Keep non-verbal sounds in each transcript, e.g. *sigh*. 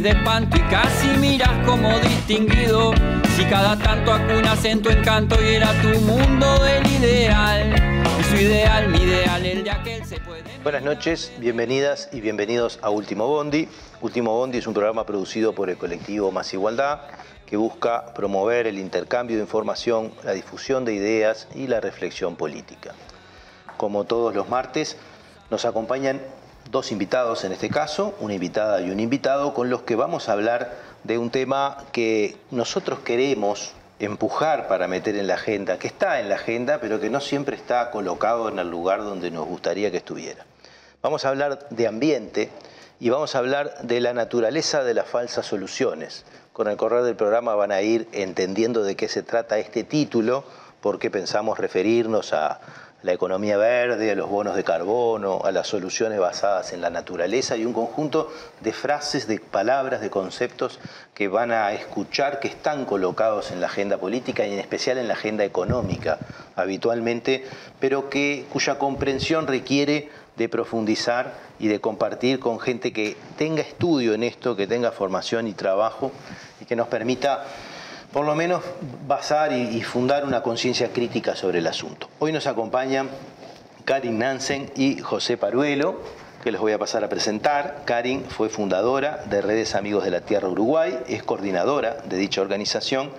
de espanto y casi miras como distinguido. Si cada tanto acunas en tu encanto y era tu mundo del ideal. Su ideal, mi ideal, el de aquel se puede. Buenas noches, bienvenidas y bienvenidos a Último Bondi. Último Bondi es un programa producido por el colectivo Más Igualdad que busca promover el intercambio de información, la difusión de ideas y la reflexión política. Como todos los martes, nos acompañan dos invitados en este caso, una invitada y un invitado, con los que vamos a hablar de un tema que nosotros queremos empujar para meter en la agenda, que está en la agenda, pero que no siempre está colocado en el lugar donde nos gustaría que estuviera. Vamos a hablar de ambiente y vamos a hablar de la naturaleza de las falsas soluciones, con el correr del programa van a ir entendiendo de qué se trata este título, por qué pensamos referirnos a la economía verde, a los bonos de carbono, a las soluciones basadas en la naturaleza y un conjunto de frases, de palabras, de conceptos que van a escuchar que están colocados en la agenda política y en especial en la agenda económica habitualmente, pero que, cuya comprensión requiere de profundizar y de compartir con gente que tenga estudio en esto, que tenga formación y trabajo y que nos permita por lo menos basar y, fundar una conciencia crítica sobre el asunto. Hoy nos acompañan Karin Nansen y José Paruelo, que les voy a pasar a presentar. Karin fue fundadora de Redes Amigos de la Tierra Uruguay, es coordinadora de dicha organización,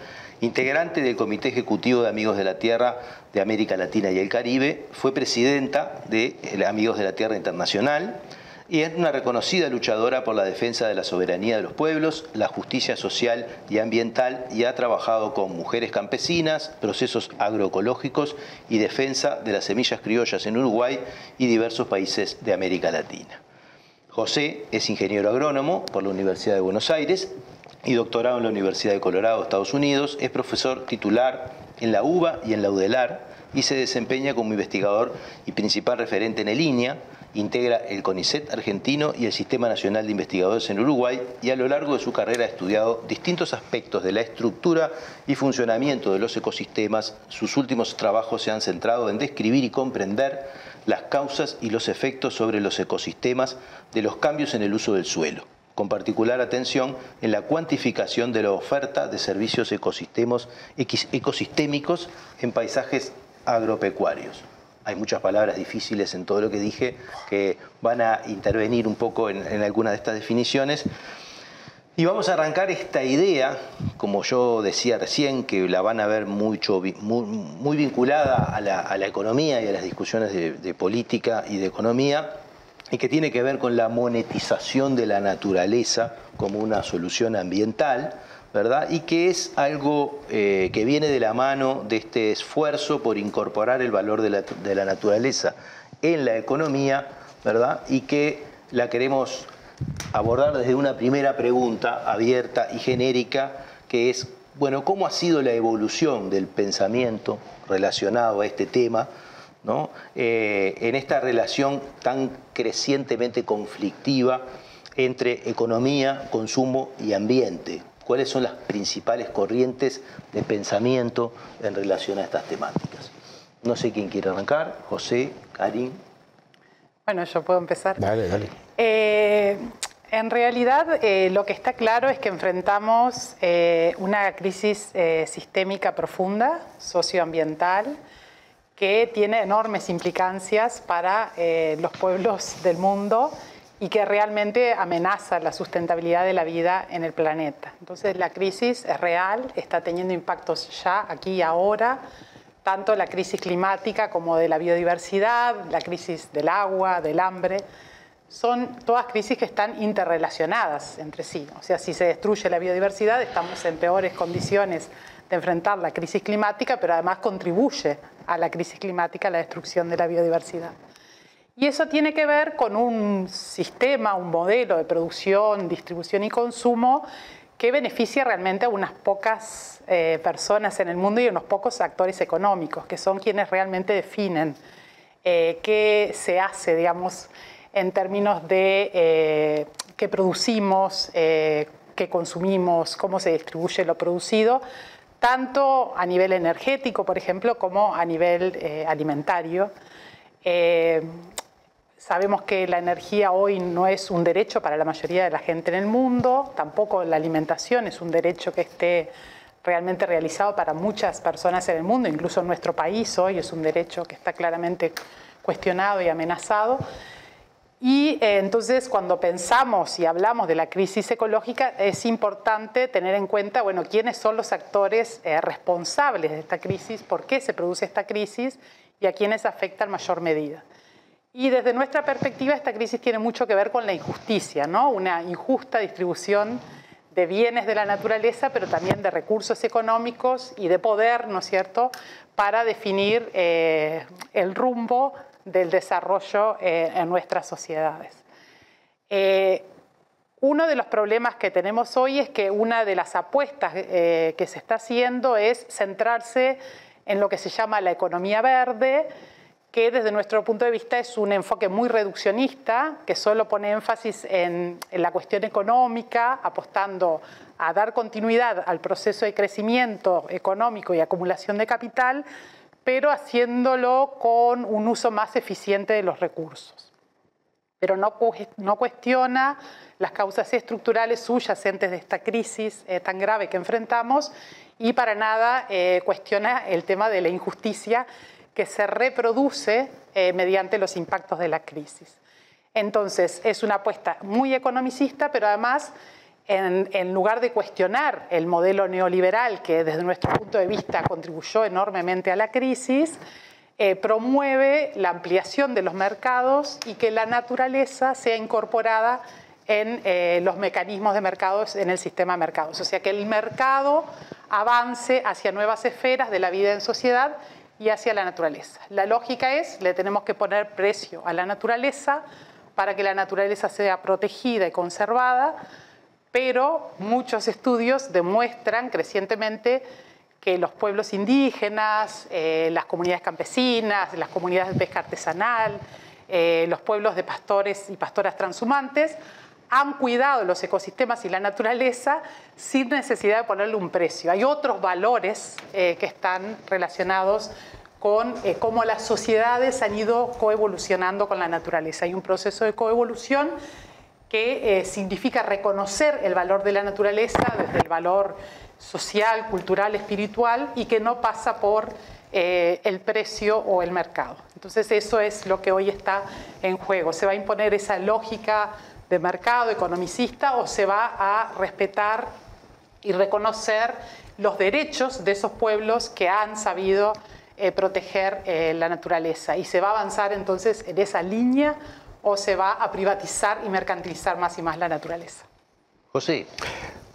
integrante del Comité Ejecutivo de Amigos de la Tierra de América Latina y el Caribe, fue presidenta de Amigos de la Tierra Internacional, y es una reconocida luchadora por la defensa de la soberanía de los pueblos, la justicia social y ambiental y ha trabajado con mujeres campesinas, procesos agroecológicos y defensa de las semillas criollas en Uruguay y diversos países de América Latina. José es ingeniero agrónomo por la Universidad de Buenos Aires y doctorado en la Universidad de Colorado, Estados Unidos. Es profesor titular en la UBA y en la UDELAR y se desempeña como investigador y principal referente en el INEA integra el CONICET argentino y el Sistema Nacional de Investigadores en Uruguay y a lo largo de su carrera ha estudiado distintos aspectos de la estructura y funcionamiento de los ecosistemas. Sus últimos trabajos se han centrado en describir y comprender las causas y los efectos sobre los ecosistemas de los cambios en el uso del suelo con particular atención en la cuantificación de la oferta de servicios ecosistemas, ecosistémicos en paisajes agropecuarios hay muchas palabras difíciles en todo lo que dije que van a intervenir un poco en, algunas de estas definiciones. Y vamos a arrancar esta idea, como yo decía recién, que la van a ver mucho, muy, vinculada a la, economía y a las discusiones de política y de economía, y que tiene que ver con la monetización de la naturaleza como una solución ambiental Y que es algo eh, que viene de la mano de este esfuerzo por incorporar el valor de la, naturaleza en la economía, ¿verdad? Y que la queremos abordar desde una primera pregunta abierta y genérica, que es, bueno, ¿cómo ha sido la evolución del pensamiento relacionado a este tema? ¿no? Eh, en esta relación tan crecientemente conflictiva entre economía, consumo y ambiente, cuáles son las principales corrientes de pensamiento en relación a estas temáticas. No sé quién quiere arrancar, José, Karim. Bueno, yo puedo empezar. Dale, dale. Eh, en realidad, eh, lo que está claro es que enfrentamos eh, una crisis sistémica profunda, socioambiental, que tiene enormes implicancias para los pueblos del mundo y que realmente amenaza la sustentabilidad de la vida en el planeta. Entonces la crisis es real, está teniendo impactos ya, aquí y ahora, tanto la crisis climática como de la biodiversidad, la crisis del agua, del hambre. Son todas crisis que están interrelacionadas entre sí. O sea, si se destruye la biodiversidad, estamos en peores condiciones de enfrentar la crisis climática, pero además contribuye a la crisis climática la destrucción de la biodiversidad. Y eso tiene que ver con un sistema, un modelo de producción, distribución y consumo que beneficia realmente a unas pocas eh, personas en el mundo y a unos pocos actores económicos, que son quienes realmente definen eh, qué se hace, digamos, en términos de eh, qué producimos, qué consumimos, cómo se distribuye lo producido, tanto a nivel energético, por ejemplo, como a nivel alimentario Sabemos que la energía hoy no es un derecho para la mayoría de la gente en el mundo, tampoco la alimentación es un derecho que esté realmente realizado para muchas personas en el mundo, incluso en nuestro país hoy es un derecho que está claramente cuestionado y amenazado. Y eh, entonces cuando pensamos y hablamos de la crisis ecológica es importante tener en cuenta, bueno, quiénes son los actores eh, responsables de esta crisis, por qué se produce esta crisis y a quiénes afecta en mayor medida. Y desde nuestra perspectiva, esta crisis tiene mucho que ver con la injusticia, ¿no? una injusta distribución de bienes de la naturaleza, pero también de recursos económicos y de poder, ¿no es cierto?, para definir eh, el rumbo del desarrollo eh, en nuestras sociedades. Eh, uno de los problemas que tenemos hoy es que una de las apuestas que se está haciendo es centrarse en lo que se llama la economía verde, que desde nuestro punto de vista es un enfoque muy reduccionista, que solo pone énfasis en, la cuestión económica, apostando a dar continuidad al proceso de crecimiento económico y acumulación de capital, pero haciéndolo con un uso más eficiente de los recursos. Pero no, no cuestiona las causas estructurales subyacentes de esta crisis eh, tan grave que enfrentamos y para nada eh, cuestiona el tema de la injusticia que se reproduce eh, mediante los impactos de la crisis. Entonces, es una apuesta muy economicista, pero además, en, lugar de cuestionar el modelo neoliberal que desde nuestro punto de vista contribuyó enormemente a la crisis, eh, promueve la ampliación de los mercados y que la naturaleza sea incorporada en eh, los mecanismos de mercados en el sistema de mercados. O sea, que el mercado avance hacia nuevas esferas de la vida en sociedad y hacia la naturaleza. La lógica es, le tenemos que poner precio a la naturaleza para que la naturaleza sea protegida y conservada, pero muchos estudios demuestran crecientemente que los pueblos indígenas, eh, las comunidades campesinas, las comunidades de pesca artesanal, eh, los pueblos de pastores y pastoras transhumantes, han cuidado los ecosistemas y la naturaleza sin necesidad de ponerle un precio. Hay otros valores eh, que están relacionados con eh, cómo las sociedades han ido coevolucionando con la naturaleza. Hay un proceso de coevolución que eh, significa reconocer el valor de la naturaleza desde el valor social, cultural, espiritual y que no pasa por el precio o el mercado. Entonces eso es lo que hoy está en juego. Se va a imponer esa lógica de mercado economicista o se va a respetar y reconocer los derechos de esos pueblos que han sabido eh, proteger eh, la naturaleza. Y se va a avanzar entonces en esa línea o se va a privatizar y mercantilizar más y más la naturaleza. José.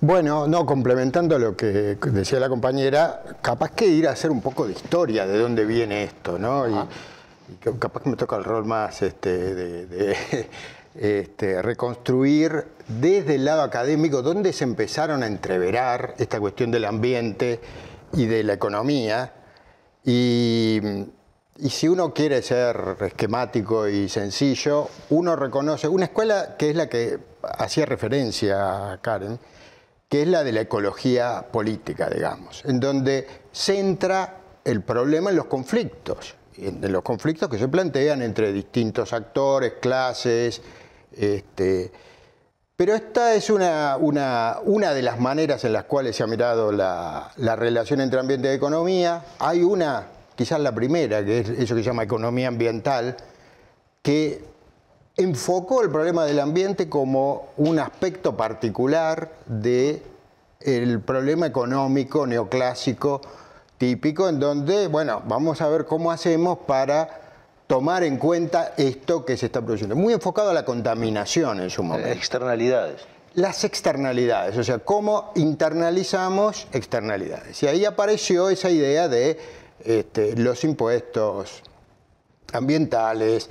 Bueno, no, complementando lo que decía la compañera, capaz que ir a hacer un poco de historia de dónde viene esto, ¿no? Y, capaz que me toca el rol más este, de este, reconstruir desde el lado académico dónde se empezaron a entreverar esta cuestión del ambiente y de la economía. Y, si uno quiere ser esquemático y sencillo, uno reconoce una escuela que es la que hacía referencia a Karen, que es la de la ecología política, digamos, en donde centra el problema en los conflictos, en los conflictos que se plantean entre distintos actores, clases, este, pero esta es una, una, de las maneras en las cuales se ha mirado la, relación entre ambiente y economía. Hay una, quizás la primera, que es eso que se llama economía ambiental, que enfocó el problema del ambiente como un aspecto particular del el problema económico neoclásico típico, en donde, bueno, vamos a ver cómo hacemos para tomar en cuenta esto que se está produciendo. Muy enfocado a la contaminación en su momento. Externalidades. Las externalidades, o sea, cómo internalizamos externalidades. Y ahí apareció esa idea de este, los impuestos ambientales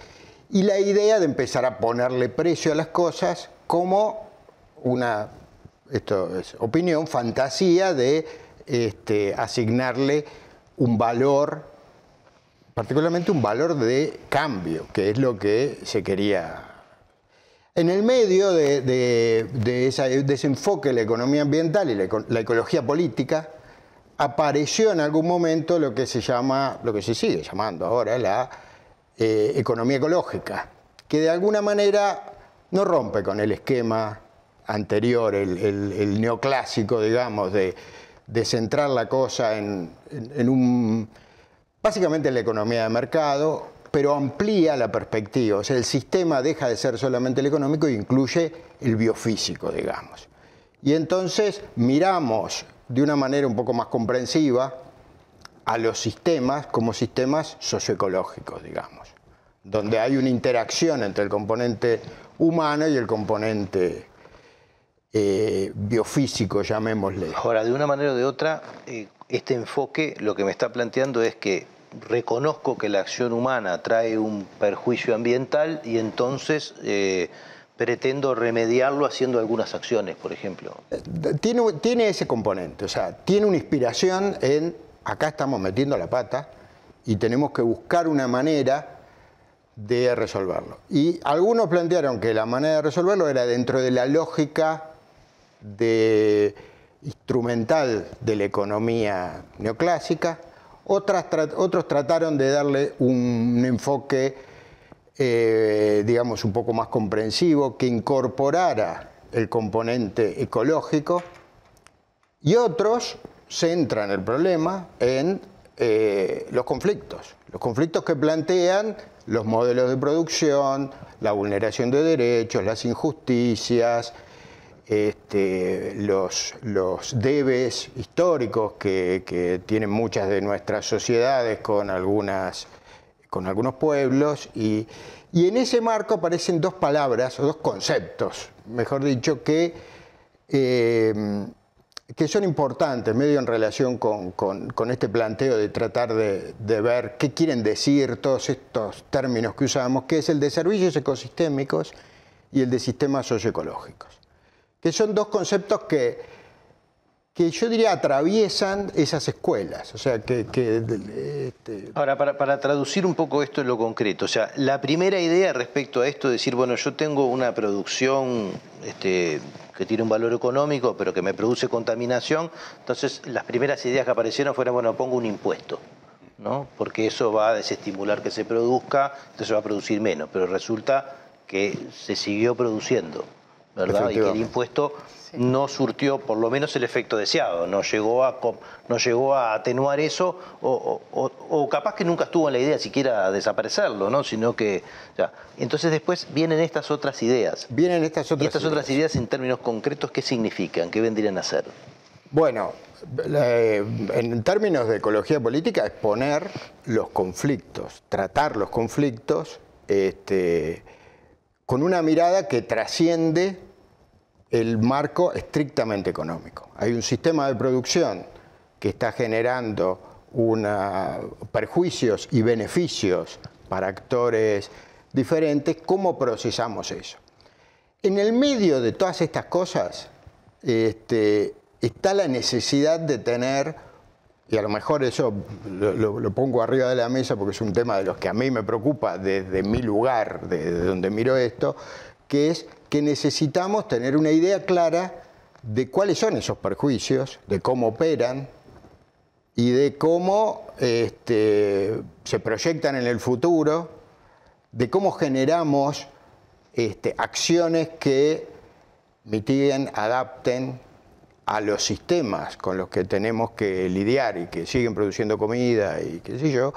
y la idea de empezar a ponerle precio a las cosas como una, esto es opinión, fantasía de este, asignarle un valor particularmente un valor de cambio, que es lo que se quería. En el medio de, ese desenfoque de la economía ambiental y la, ecología política, apareció en algún momento lo que se llama, lo que se sigue llamando ahora, la eh, economía ecológica, que de alguna manera no rompe con el esquema anterior, el, neoclásico, digamos, de, centrar la cosa en, un, básicamente en la economía de mercado, pero amplía la perspectiva. O sea, el sistema deja de ser solamente el económico e incluye el biofísico, digamos. Y entonces miramos de una manera un poco más comprensiva a los sistemas como sistemas socioecológicos, digamos, donde hay una interacción entre el componente humano y el componente eh, biofísico, llamémosle. Ahora, de una manera o de otra, eh, este enfoque lo que me está planteando es que reconozco que la acción humana trae un perjuicio ambiental y entonces eh, pretendo remediarlo haciendo algunas acciones, por ejemplo. Tiene, tiene ese componente, o sea, tiene una inspiración en acá estamos metiendo la pata y tenemos que buscar una manera de resolverlo. Y algunos plantearon que la manera de resolverlo era dentro de la lógica de instrumental de la economía neoclásica, otros trataron de darle un enfoque, eh, digamos, un poco más comprensivo, que incorporara el componente ecológico, y otros centran el problema en eh, los conflictos, los conflictos que plantean los modelos de producción, la vulneración de derechos, las injusticias, este, los, debes históricos que, tienen muchas de nuestras sociedades con, algunas, con algunos pueblos y, en ese marco aparecen dos palabras o dos conceptos, mejor dicho, que eh, que son importantes, medio en relación con, este planteo de tratar de, ver qué quieren decir todos estos términos que usamos, que es el de servicios ecosistémicos y el de sistemas socioecológicos, que son dos conceptos que, que yo diría atraviesan esas escuelas. O sea, que, este, Ahora, para, para, traducir un poco esto en lo concreto, o sea, la primera idea respecto a esto es decir, bueno, yo tengo una producción este, que tiene un valor económico, pero que me produce contaminación. Entonces, las primeras ideas que aparecieron fueron, bueno, pongo un impuesto, ¿no? Porque eso va a desestimular que se produzca, entonces va a producir menos. Pero resulta que se siguió produciendo, ¿verdad? Y que el impuesto no surtió por lo menos el efecto deseado, no llegó a, no llegó a atenuar eso, o, capaz que nunca estuvo en la idea siquiera desaparecerlo, ¿no? sino que... entonces después vienen estas otras ideas. Vienen estas otras ¿Y estas otras ideas en términos concretos qué significan? ¿Qué vendrían a ser? Bueno, en términos de ecología política es poner los conflictos, tratar los conflictos este, con una mirada que trasciende el marco estrictamente económico. Hay un sistema de producción que está generando perjuicios y beneficios para actores diferentes. ¿Cómo procesamos eso? En el medio de todas estas cosas este, está la necesidad de tener, y a lo mejor eso lo, pongo arriba de la mesa porque es un tema de los que a mí me preocupa desde mi lugar, desde donde miro esto, que es que necesitamos tener una idea clara de cuáles son esos perjuicios, de cómo operan y de cómo este, se proyectan en el futuro, de cómo generamos este, acciones que mitiguen, adapten a los sistemas con los que tenemos que lidiar y que siguen produciendo comida y qué sé yo,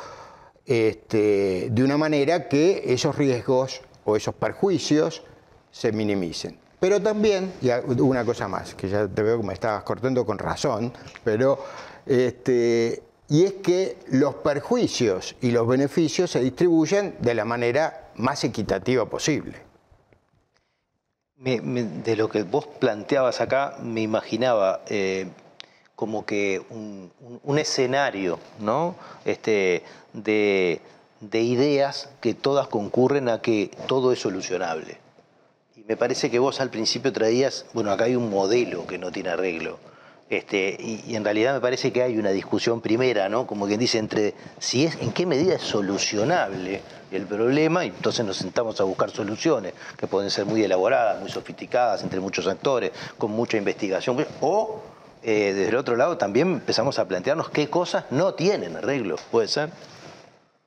este, de una manera que esos riesgos o esos perjuicios se minimicen. Pero también, y una cosa más, que ya te veo que me estabas cortando con razón, pero este, y es que los perjuicios y los beneficios se distribuyen de la manera más equitativa posible. De lo que vos planteabas acá, me imaginaba eh, como que un, escenario ¿no? este, de, de ideas que todas concurren a que todo es solucionable me parece que vos al principio traías, bueno, acá hay un modelo que no tiene arreglo. Este, y, en realidad me parece que hay una discusión primera, ¿no? Como quien dice, entre si es, en qué medida es solucionable el problema, y entonces nos sentamos a buscar soluciones, que pueden ser muy elaboradas, muy sofisticadas, entre muchos actores, con mucha investigación, o eh, desde el otro lado también empezamos a plantearnos qué cosas no tienen arreglo, ¿puede ser?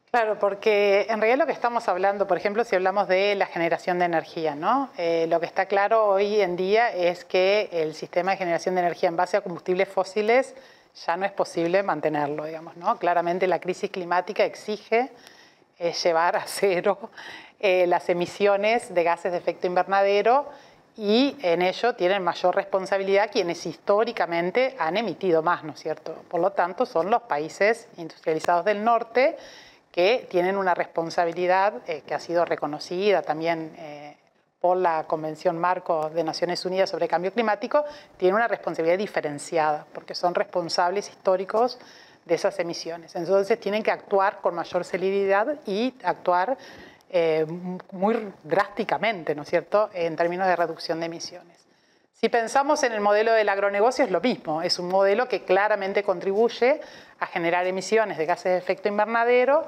Claro, porque en realidad lo que estamos hablando, por ejemplo, si hablamos de la generación de energía, ¿no? Eh, lo que está claro hoy en día es que el sistema de generación de energía en base a combustibles fósiles ya no es posible mantenerlo, digamos, ¿no? Claramente la crisis climática exige eh, llevar a cero eh, las emisiones de gases de efecto invernadero y en ello tienen mayor responsabilidad quienes históricamente han emitido más, ¿no es cierto? Por lo tanto, son los países industrializados del norte que tienen una responsabilidad eh, que ha sido reconocida también eh, por la Convención Marco de Naciones Unidas sobre Cambio Climático, tienen una responsabilidad diferenciada, porque son responsables históricos de esas emisiones. Entonces tienen que actuar con mayor celeridad y actuar eh, muy drásticamente, ¿no es cierto?, en términos de reducción de emisiones. Si pensamos en el modelo del agronegocio es lo mismo, es un modelo que claramente contribuye a generar emisiones de gases de efecto invernadero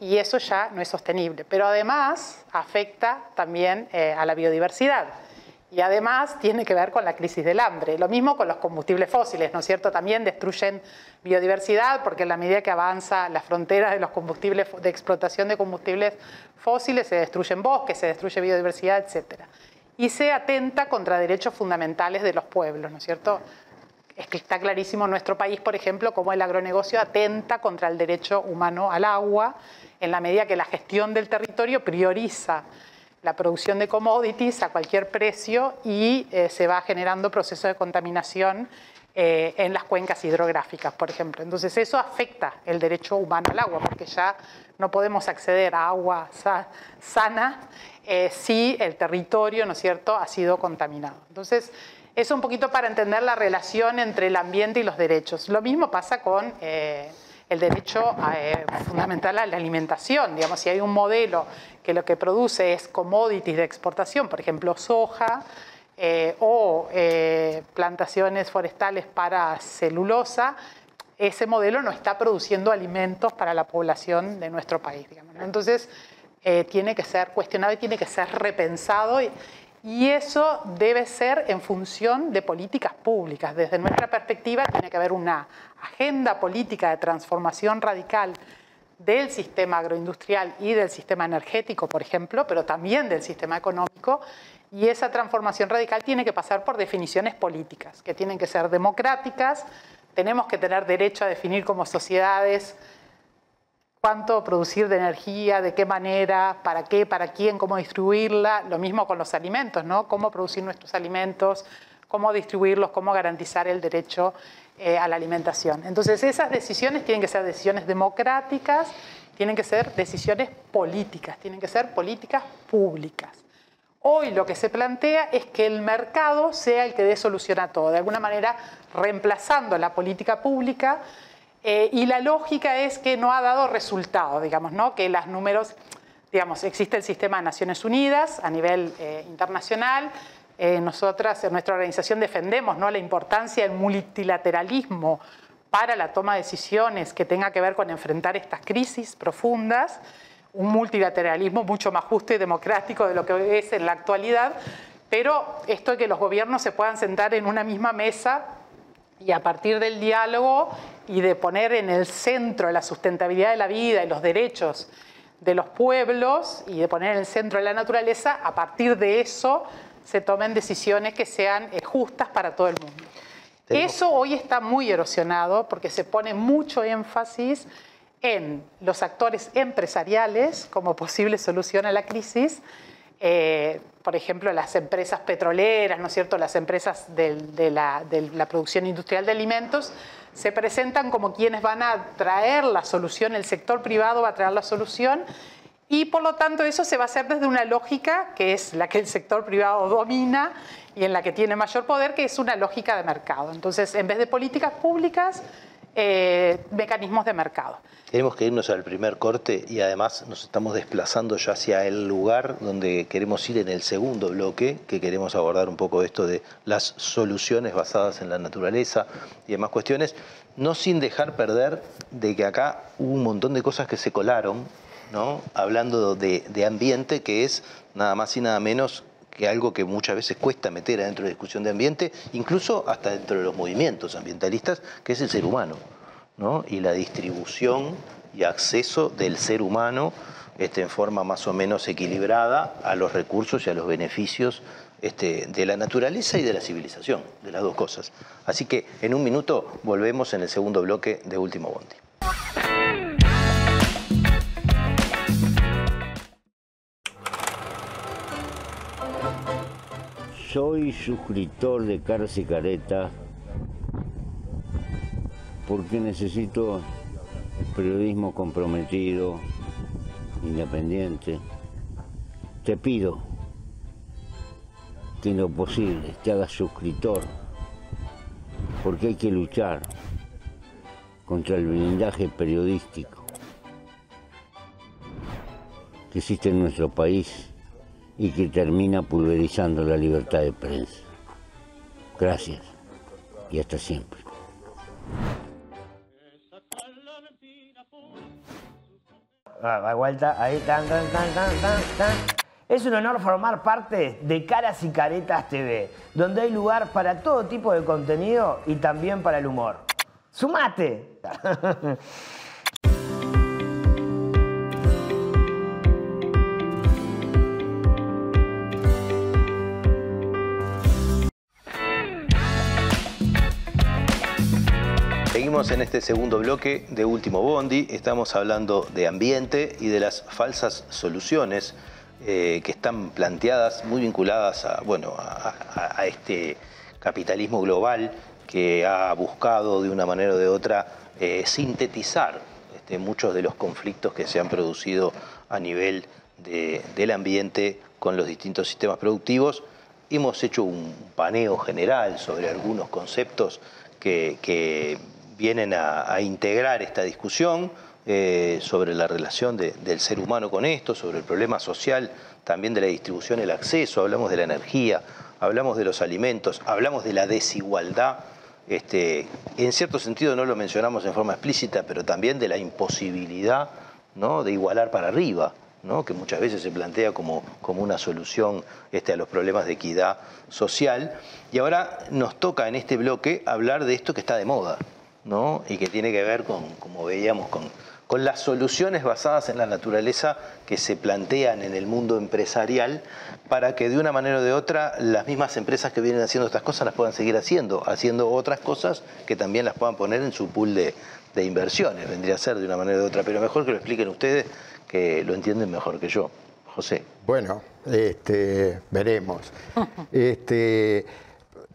y eso ya no es sostenible, pero además afecta también eh, a la biodiversidad y además tiene que ver con la crisis del hambre. Lo mismo con los combustibles fósiles, ¿no es cierto? También destruyen biodiversidad porque en la medida que avanza la frontera de los combustibles de explotación de combustibles fósiles se destruyen bosques, se destruye biodiversidad, etcétera y se atenta contra derechos fundamentales de los pueblos, ¿no es cierto? Está clarísimo en nuestro país, por ejemplo, cómo el agronegocio atenta contra el derecho humano al agua, en la medida que la gestión del territorio prioriza la producción de commodities a cualquier precio y eh, se va generando procesos de contaminación eh, en las cuencas hidrográficas, por ejemplo. Entonces eso afecta el derecho humano al agua, porque ya no podemos acceder a agua sana eh, si el territorio, ¿no es cierto?, ha sido contaminado. Entonces, eso un poquito para entender la relación entre el ambiente y los derechos. Lo mismo pasa con eh, el derecho eh, fundamental a la alimentación. Digamos, si hay un modelo que lo que produce es commodities de exportación, por ejemplo, soja, o plantaciones forestales para celulosa, ese modelo no está produciendo alimentos para la población de nuestro país. Digamos, Entonces, eh, tiene que ser cuestionado y tiene que ser repensado. Y, eso debe ser en función de políticas públicas. Desde nuestra perspectiva tiene que haber una agenda política de transformación radical del sistema agroindustrial y del sistema energético, por ejemplo, pero también del sistema económico. Y esa transformación radical tiene que pasar por definiciones políticas, que tienen que ser democráticas. Tenemos que tener derecho a definir como sociedades cuánto producir de energía, de qué manera, para qué, para quién, cómo distribuirla. Lo mismo con los alimentos, ¿no? Cómo producir nuestros alimentos, cómo distribuirlos, cómo garantizar el derecho eh, a la alimentación. Entonces, esas decisiones tienen que ser decisiones democráticas, tienen que ser decisiones políticas, tienen que ser políticas públicas. Hoy lo que se plantea es que el mercado sea el que dé solución a todo, de alguna manera reemplazando la política pública eh, y la lógica es que no ha dado resultado, digamos, ¿no? que los números, digamos, existe el sistema de Naciones Unidas a nivel eh, internacional. Eh, nosotras, en nuestra organización, defendemos ¿no? la importancia del multilateralismo para la toma de decisiones que tenga que ver con enfrentar estas crisis profundas, un multilateralismo mucho más justo y democrático de lo que es en la actualidad, pero esto de que los gobiernos se puedan sentar en una misma mesa y a partir del diálogo y de poner en el centro la sustentabilidad de la vida y los derechos de los pueblos y de poner en el centro la naturaleza, a partir de eso se tomen decisiones que sean eh, justas para todo el mundo. Eso hoy está muy erosionado porque se pone mucho énfasis en los actores empresariales como posible solución a la crisis, eh, por ejemplo, las empresas petroleras, ¿no es cierto?, las empresas de, la, producción industrial de alimentos, se presentan como quienes van a traer la solución, el sector privado va a traer la solución, y por lo tanto eso se va a hacer desde una lógica que es la que el sector privado domina y en la que tiene mayor poder, que es una lógica de mercado. Entonces, en vez de políticas públicas, eh, mecanismos de mercado. Tenemos que irnos al primer corte y además nos estamos desplazando ya hacia el lugar donde queremos ir en el segundo bloque, que queremos abordar un poco esto de las soluciones basadas en la naturaleza y demás cuestiones, no sin dejar perder de que acá hubo un montón de cosas que se colaron, ¿no? hablando de, de ambiente, que es nada más y nada menos que algo que muchas veces cuesta meter adentro de la discusión de ambiente, incluso hasta dentro de los movimientos ambientalistas, que es el ser humano. y la distribución y acceso del ser humano este, en forma más o menos equilibrada a los recursos y a los beneficios este, de la naturaleza y de la civilización, de las dos cosas. Así que en un minuto volvemos en el segundo bloque de Último Bondi. Soy suscriptor de Caras y Careta porque necesito periodismo comprometido, independiente. Te pido que en lo posible te hagas suscriptor, porque hay que luchar contra el blindaje periodístico que existe en nuestro país y que termina pulverizando la libertad de prensa. Gracias y hasta siempre. Ah, vuelta, ahí, tan, tan, tan, tan, tan, Es un honor formar parte de Caras y Caretas TV, donde hay lugar para todo tipo de contenido y también para el humor. ¡Sumate! *laughs* En este segundo bloque de Último Bondi. Estamos hablando de ambiente y de las falsas soluciones eh, que están planteadas, muy vinculadas a, bueno, a, este capitalismo global que ha buscado de una manera o de otra eh, sintetizar este, muchos de los conflictos que se han producido a nivel del ambiente con los distintos sistemas productivos. Hemos hecho un paneo general sobre algunos conceptos que vienen a, integrar esta discusión eh, sobre la relación del ser humano con esto, sobre el problema social también de la distribución, el acceso, hablamos de la energía, hablamos de los alimentos, hablamos de la desigualdad. Este, en cierto sentido no lo mencionamos en forma explícita, pero también de la imposibilidad de igualar para arriba. que muchas veces se plantea como, como una solución este, a los problemas de equidad social. Y ahora nos toca en este bloque hablar de esto que está de moda, ¿no? y que tiene que ver con, como veíamos, con, con las soluciones basadas en la naturaleza que se plantean en el mundo empresarial para que de una manera o de otra las mismas empresas que vienen haciendo estas cosas las puedan seguir haciendo, haciendo otras cosas que también las puedan poner en su pool de, de inversiones, vendría a ser de una manera o de otra, pero mejor que lo expliquen ustedes que lo entienden mejor que yo. José. Bueno, este, veremos. *laughs* Este,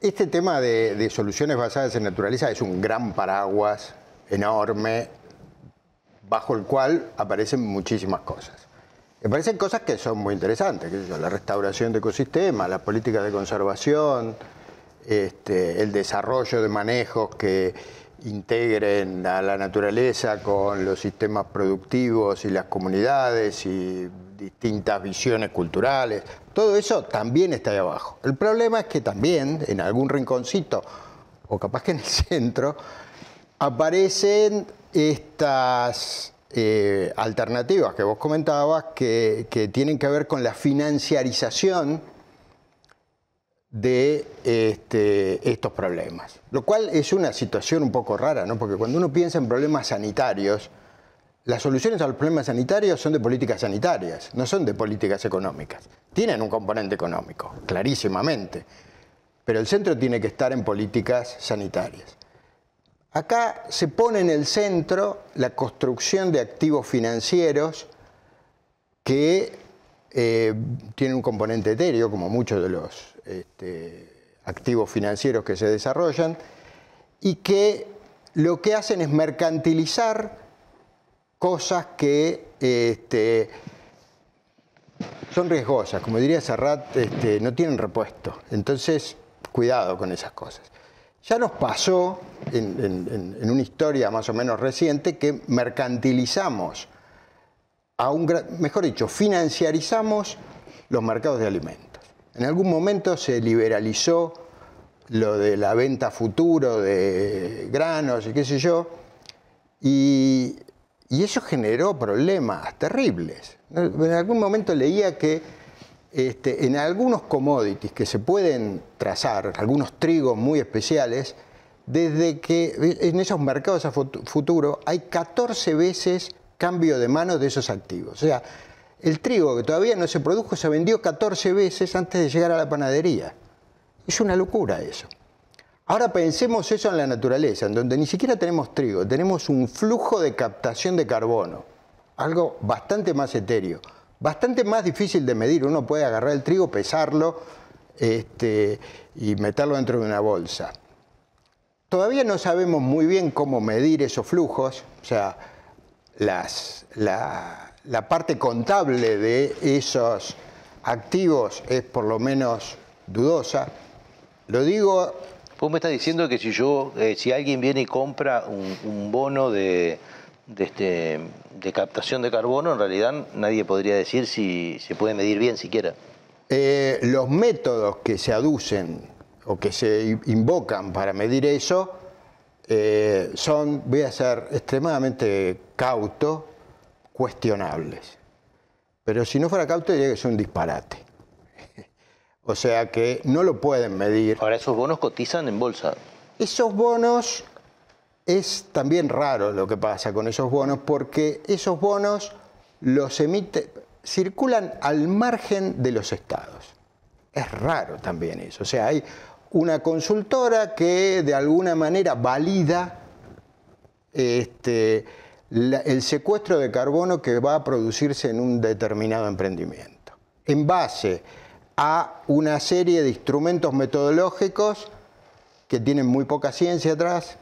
este tema de, soluciones basadas en naturaleza es un gran paraguas enorme bajo el cual aparecen muchísimas cosas. Aparecen cosas que son muy interesantes, la restauración de ecosistemas, la política de conservación, este, el desarrollo de manejos que integren a la naturaleza con los sistemas productivos y las comunidades y distintas visiones culturales. Todo eso también está ahí abajo. El problema es que también en algún rinconcito, o capaz que en el *laughs* centro, aparecen estas eh, alternativas que vos comentabas que, tienen que ver con la financiarización de este, estos problemas. Lo cual es una situación un poco rara, ¿no? porque cuando uno piensa en problemas sanitarios, las soluciones a los problemas sanitarios son de políticas sanitarias, no son de políticas económicas. Tienen un componente económico, clarísimamente, pero el centro tiene que estar en políticas sanitarias. Acá se pone en el centro la construcción de activos financieros que eh, tienen un componente etéreo, como muchos de los este, activos financieros que se desarrollan, y que lo que hacen es mercantilizar cosas que este, son riesgosas, como diría Serrat, este, no tienen repuesto. Entonces, cuidado con esas cosas. Ya nos pasó en, una historia más o menos reciente que mercantilizamos, a mejor dicho, financiarizamos los mercados de alimentos. En algún momento se liberalizó lo de la venta futuro de granos y qué sé yo, y eso generó problemas terribles. En algún momento leía que este, en algunos commodities que se pueden trazar, algunos trigos muy especiales, desde que en esos mercados a futuro hay 14 veces cambio de mano de esos activos. O sea, el trigo que todavía no se produjo se vendió 14 veces antes de llegar a la panadería. Es una locura eso. Ahora pensemos eso en la naturaleza, en donde ni siquiera tenemos trigo, tenemos un flujo de captación de carbono, algo bastante más etéreo, bastante más difícil de medir. Uno puede agarrar el trigo, pesarlo este, y meterlo dentro de una bolsa. Todavía no sabemos muy bien cómo medir esos flujos, o sea, las, la, la parte contable de esos activos es por lo menos dudosa. Lo digo Vos me estás diciendo que si yo, eh, si alguien viene y compra un, bono de, este, de captación de carbono, en realidad nadie podría decir si se puede medir bien siquiera. Eh, los métodos que se aducen o que se invocan para medir eso eh, son, voy a ser extremadamente cauto, cuestionables. Pero si no fuera cauto diría que es un disparate. *laughs* O sea que no lo pueden medir. Ahora, esos bonos cotizan en bolsa. Esos bonos, es también raro lo que pasa con esos bonos, porque esos bonos los emite, circulan al margen de los estados. Es raro también eso. O sea, hay una consultora que de alguna manera valida este, el secuestro de carbono que va a producirse en un determinado emprendimiento. En base a una serie de instrumentos metodológicos que tienen muy poca ciencia atrás,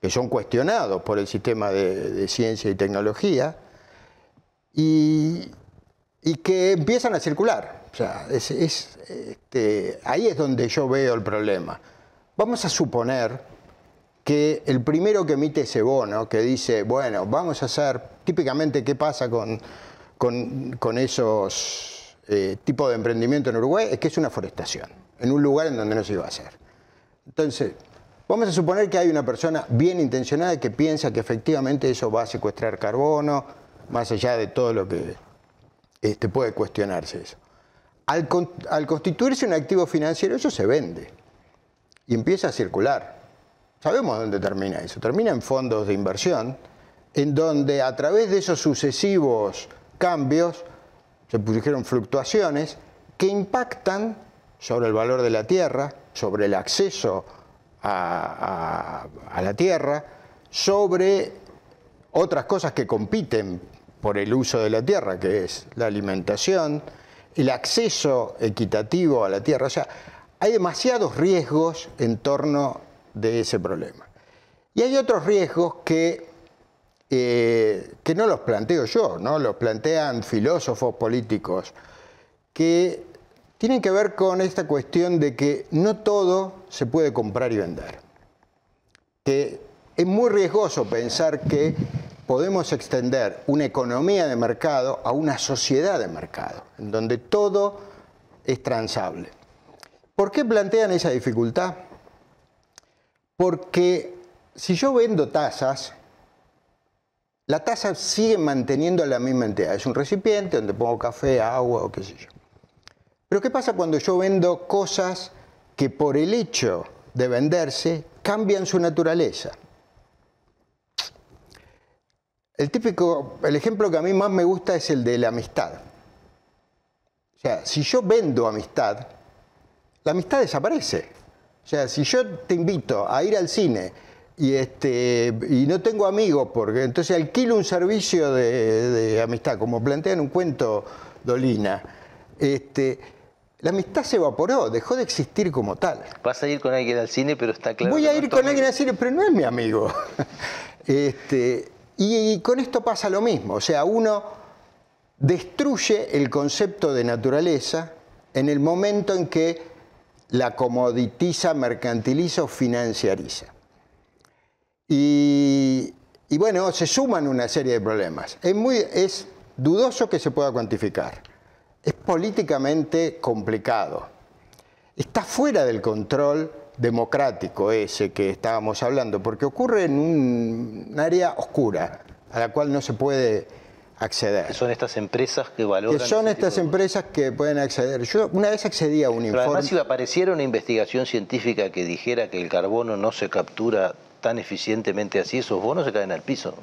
que son cuestionados por el sistema de, ciencia y tecnología, y, que empiezan a circular. O sea, este, ahí es donde yo veo el problema. Vamos a suponer que el primero que emite ese bono, que dice, bueno, vamos a hacer, típicamente, ¿qué pasa con, con esos eh, tipo de emprendimiento en Uruguay es que es una forestación, en un lugar en donde no se iba a hacer. Entonces, vamos a suponer que hay una persona bien intencionada que piensa que efectivamente eso va a secuestrar carbono, más allá de todo lo que este, puede cuestionarse eso. Al constituirse un activo financiero, eso se vende y empieza a circular. Sabemos dónde termina eso. Termina en fondos de inversión, en donde a través de esos sucesivos cambios, se produjeron fluctuaciones que impactan sobre el valor de la tierra, sobre el acceso a, la tierra, sobre otras cosas que compiten por el uso de la tierra, que es la alimentación, el acceso equitativo a la tierra. O sea, hay demasiados riesgos en torno de ese problema. Y hay otros riesgos que eh, que no los planteo yo, ¿no? los plantean filósofos políticos, que tienen que ver con esta cuestión de que no todo se puede comprar y vender. Que es muy riesgoso pensar que podemos extender una economía de mercado a una sociedad de mercado, en donde todo es transable. ¿Por qué plantean esa dificultad? Porque si yo vendo tasas, la taza sigue manteniendo la misma entidad. Es un recipiente donde pongo café, agua o qué sé yo. Pero ¿qué pasa cuando yo vendo cosas que por el hecho de venderse cambian su naturaleza? El típico, el ejemplo que a mí más me gusta es el de la amistad. O sea, si yo vendo amistad, la amistad desaparece. O sea, si yo te invito a ir al cine y, este, y no tengo amigos, porque entonces alquilo un servicio de, amistad, como plantea en un cuento Dolina. Este, la amistad se evaporó, dejó de existir como tal. Vas a ir con alguien al cine, pero está claro. Voy a ir con alguien al cine, pero no es mi amigo. *laughs* este, y, con esto pasa lo mismo, o sea, uno destruye el concepto de naturaleza en el momento en que la comoditiza, mercantiliza o financiariza. Y, bueno, se suman una serie de problemas. Es, muy, es dudoso que se pueda cuantificar. Es políticamente complicado. Está fuera del control democrático ese que estábamos hablando, porque ocurre en un área oscura, a la cual no se puede acceder. Que son estas empresas que valoran. Que son estas de empresas que pueden acceder. Yo una vez accedí a un Pero informe. además, si apareciera una investigación científica que dijera que el carbono no se captura tan eficientemente así, esos bonos se caen al piso.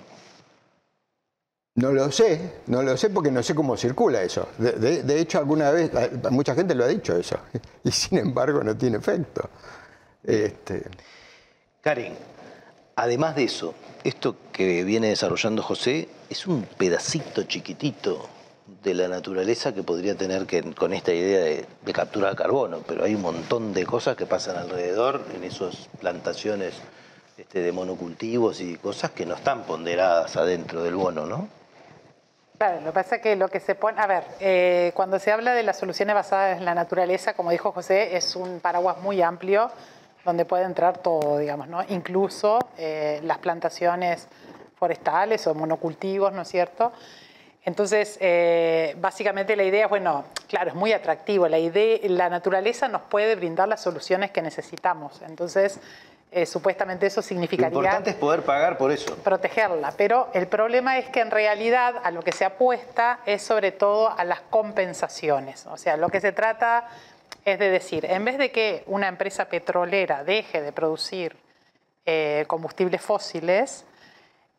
No lo sé, no lo sé porque no sé cómo circula eso. De, de- de hecho, alguna vez, mucha gente lo ha dicho eso, *laughs* y sin embargo no tiene efecto. Este, Karen, además de eso, esto que viene desarrollando José es un pedacito chiquitito de la naturaleza que podría tener que, con esta idea de, de captura de carbono, pero hay un montón de cosas que pasan alrededor en esas plantaciones este, de monocultivos y cosas que no están ponderadas adentro del bono, ¿no? Claro, lo que pasa es que lo que se pone, a ver, eh, cuando se habla de las soluciones basadas en la naturaleza, como dijo José, es un paraguas muy amplio donde puede entrar todo, digamos, ¿no? Incluso eh, las plantaciones forestales o monocultivos, ¿no es cierto? Entonces, eh, básicamente la idea es, bueno, claro, es muy atractivo. La, idea, la naturaleza nos puede brindar las soluciones que necesitamos. Entonces, eh, supuestamente eso Lo significaría importante es poder pagar por eso. protegerla, pero el problema es que en realidad a lo que se apuesta es sobre todo a las compensaciones. O sea, lo que se trata es de decir, en vez de que una empresa petrolera deje de producir eh, combustibles fósiles,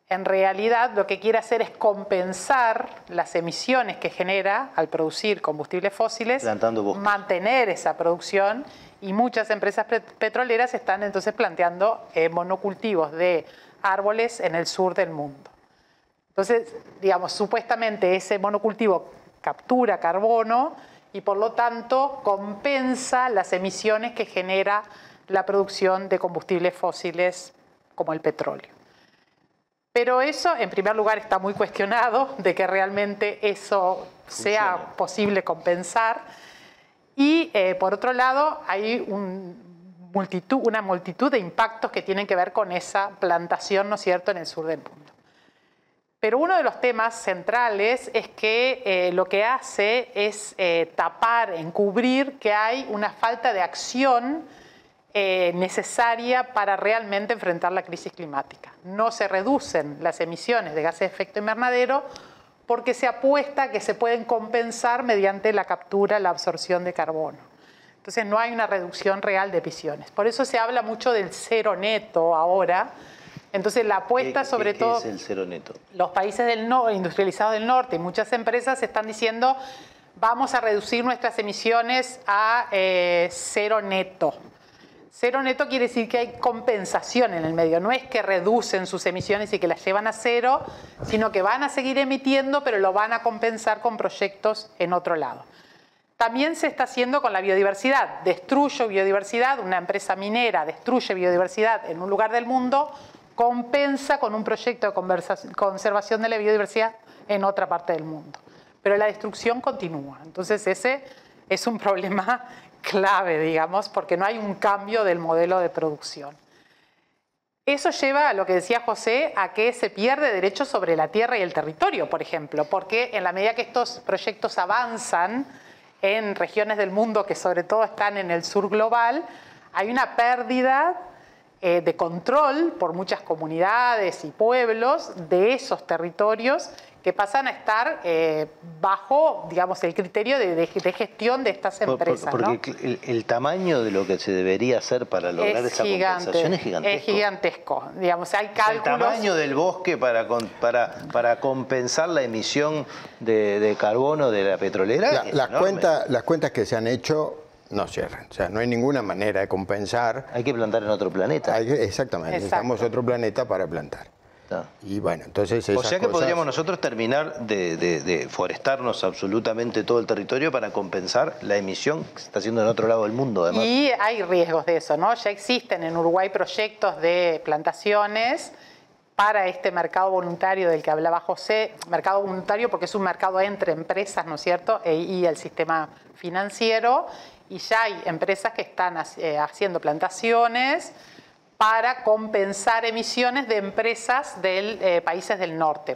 en realidad lo que quiere hacer es compensar las emisiones que genera al producir combustibles fósiles, mantener esa producción y muchas empresas pe- petroleras están entonces planteando eh, monocultivos de árboles en el sur del mundo. Entonces, digamos, supuestamente ese monocultivo captura carbono y por lo tanto compensa las emisiones que genera la producción de combustibles fósiles como el petróleo. Pero eso, en primer lugar, está muy cuestionado de que realmente eso sea posible compensar. Y eh, por otro lado, hay un multitud, una multitud de impactos que tienen que ver con esa plantación, ¿no es cierto?, en el sur del mundo. Pero uno de los temas centrales es que eh, lo que hace es eh, tapar, encubrir que hay una falta de acción eh, necesaria para realmente enfrentar la crisis climática. No se reducen las emisiones de gases de efecto invernadero porque se apuesta que se pueden compensar mediante la captura, la absorción de carbono. Entonces no hay una reducción real de emisiones. Por eso se habla mucho del cero neto ahora. Entonces la apuesta ¿Qué- sobre qué- todo ¿Qué es el cero neto? los países del no- industrializados del norte y muchas empresas están diciendo vamos a reducir nuestras emisiones a eh, cero neto. Cero neto quiere decir que hay compensación en el medio, no es que reducen sus emisiones y que las llevan a cero, sino que van a seguir emitiendo, pero lo van a compensar con proyectos en otro lado. También se está haciendo con la biodiversidad. Destruyo biodiversidad, una empresa minera destruye biodiversidad en un lugar del mundo, compensa con un proyecto de conservación de la biodiversidad en otra parte del mundo. Pero la destrucción continúa. Entonces ese es un *laughs* problema clave, digamos, porque no hay un cambio del modelo de producción. Eso lleva a lo que decía José, a que se pierde derecho sobre la tierra y el territorio, por ejemplo, porque en la medida que estos proyectos avanzan en regiones del mundo que sobre todo están en el sur global, hay una pérdida eh, de control por muchas comunidades y pueblos de esos territorios que pasan a estar eh, bajo, digamos, el criterio de, de- de gestión de estas por- empresas. ¿no? porque el, el tamaño de lo que se debería hacer para lograr esa compensación es gigantesco. Es gigantesco. Digamos, hay El cálculos. tamaño del bosque para, con- para, para compensar la emisión de, de carbono de la petrolera. La- es las, cuentas, las cuentas que se han hecho no cierran. O sea, no hay ninguna manera de compensar. Hay que plantar en otro planeta. Hay que- exactamente, Exacto. necesitamos otro planeta para plantar. Está. Y bueno, entonces O esas sea que cosas- podríamos nosotros terminar de, de- de forestarnos absolutamente todo el territorio para compensar la emisión que se está haciendo en otro lado del mundo, además. Y hay riesgos de eso, ¿no? Ya existen en Uruguay proyectos de plantaciones para este mercado voluntario del que hablaba José, mercado voluntario porque es un mercado entre empresas, ¿no es cierto?, E- y el sistema financiero, y ya hay empresas que están eh, haciendo plantaciones para compensar emisiones de empresas de países del norte.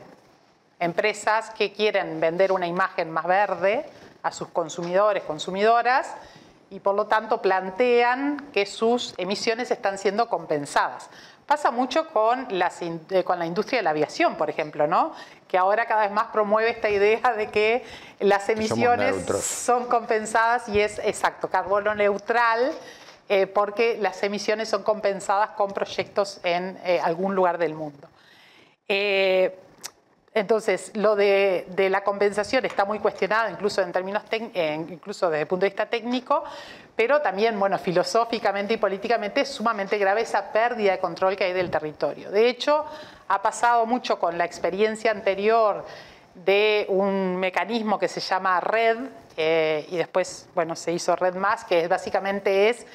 Empresas que quieren vender una imagen más verde a sus consumidores, consumidoras, y por lo tanto plantean que sus emisiones están siendo compensadas. Pasa mucho con, eh, con la industria de la aviación, por ejemplo, ¿no? Que ahora cada vez más promueve esta idea de que las emisiones son compensadas y es exacto, carbono neutral, eh, porque las emisiones son compensadas con proyectos en eh, algún lugar del mundo. Entonces, lo de, la compensación está muy cuestionado, incluso en términos incluso desde el punto de vista técnico, pero también, bueno, filosóficamente y políticamente es sumamente grave esa pérdida de control que hay del territorio. De hecho, ha pasado mucho con la experiencia anterior de un mecanismo que se llama RED, eh, y después, bueno, se hizo RED más, que básicamente es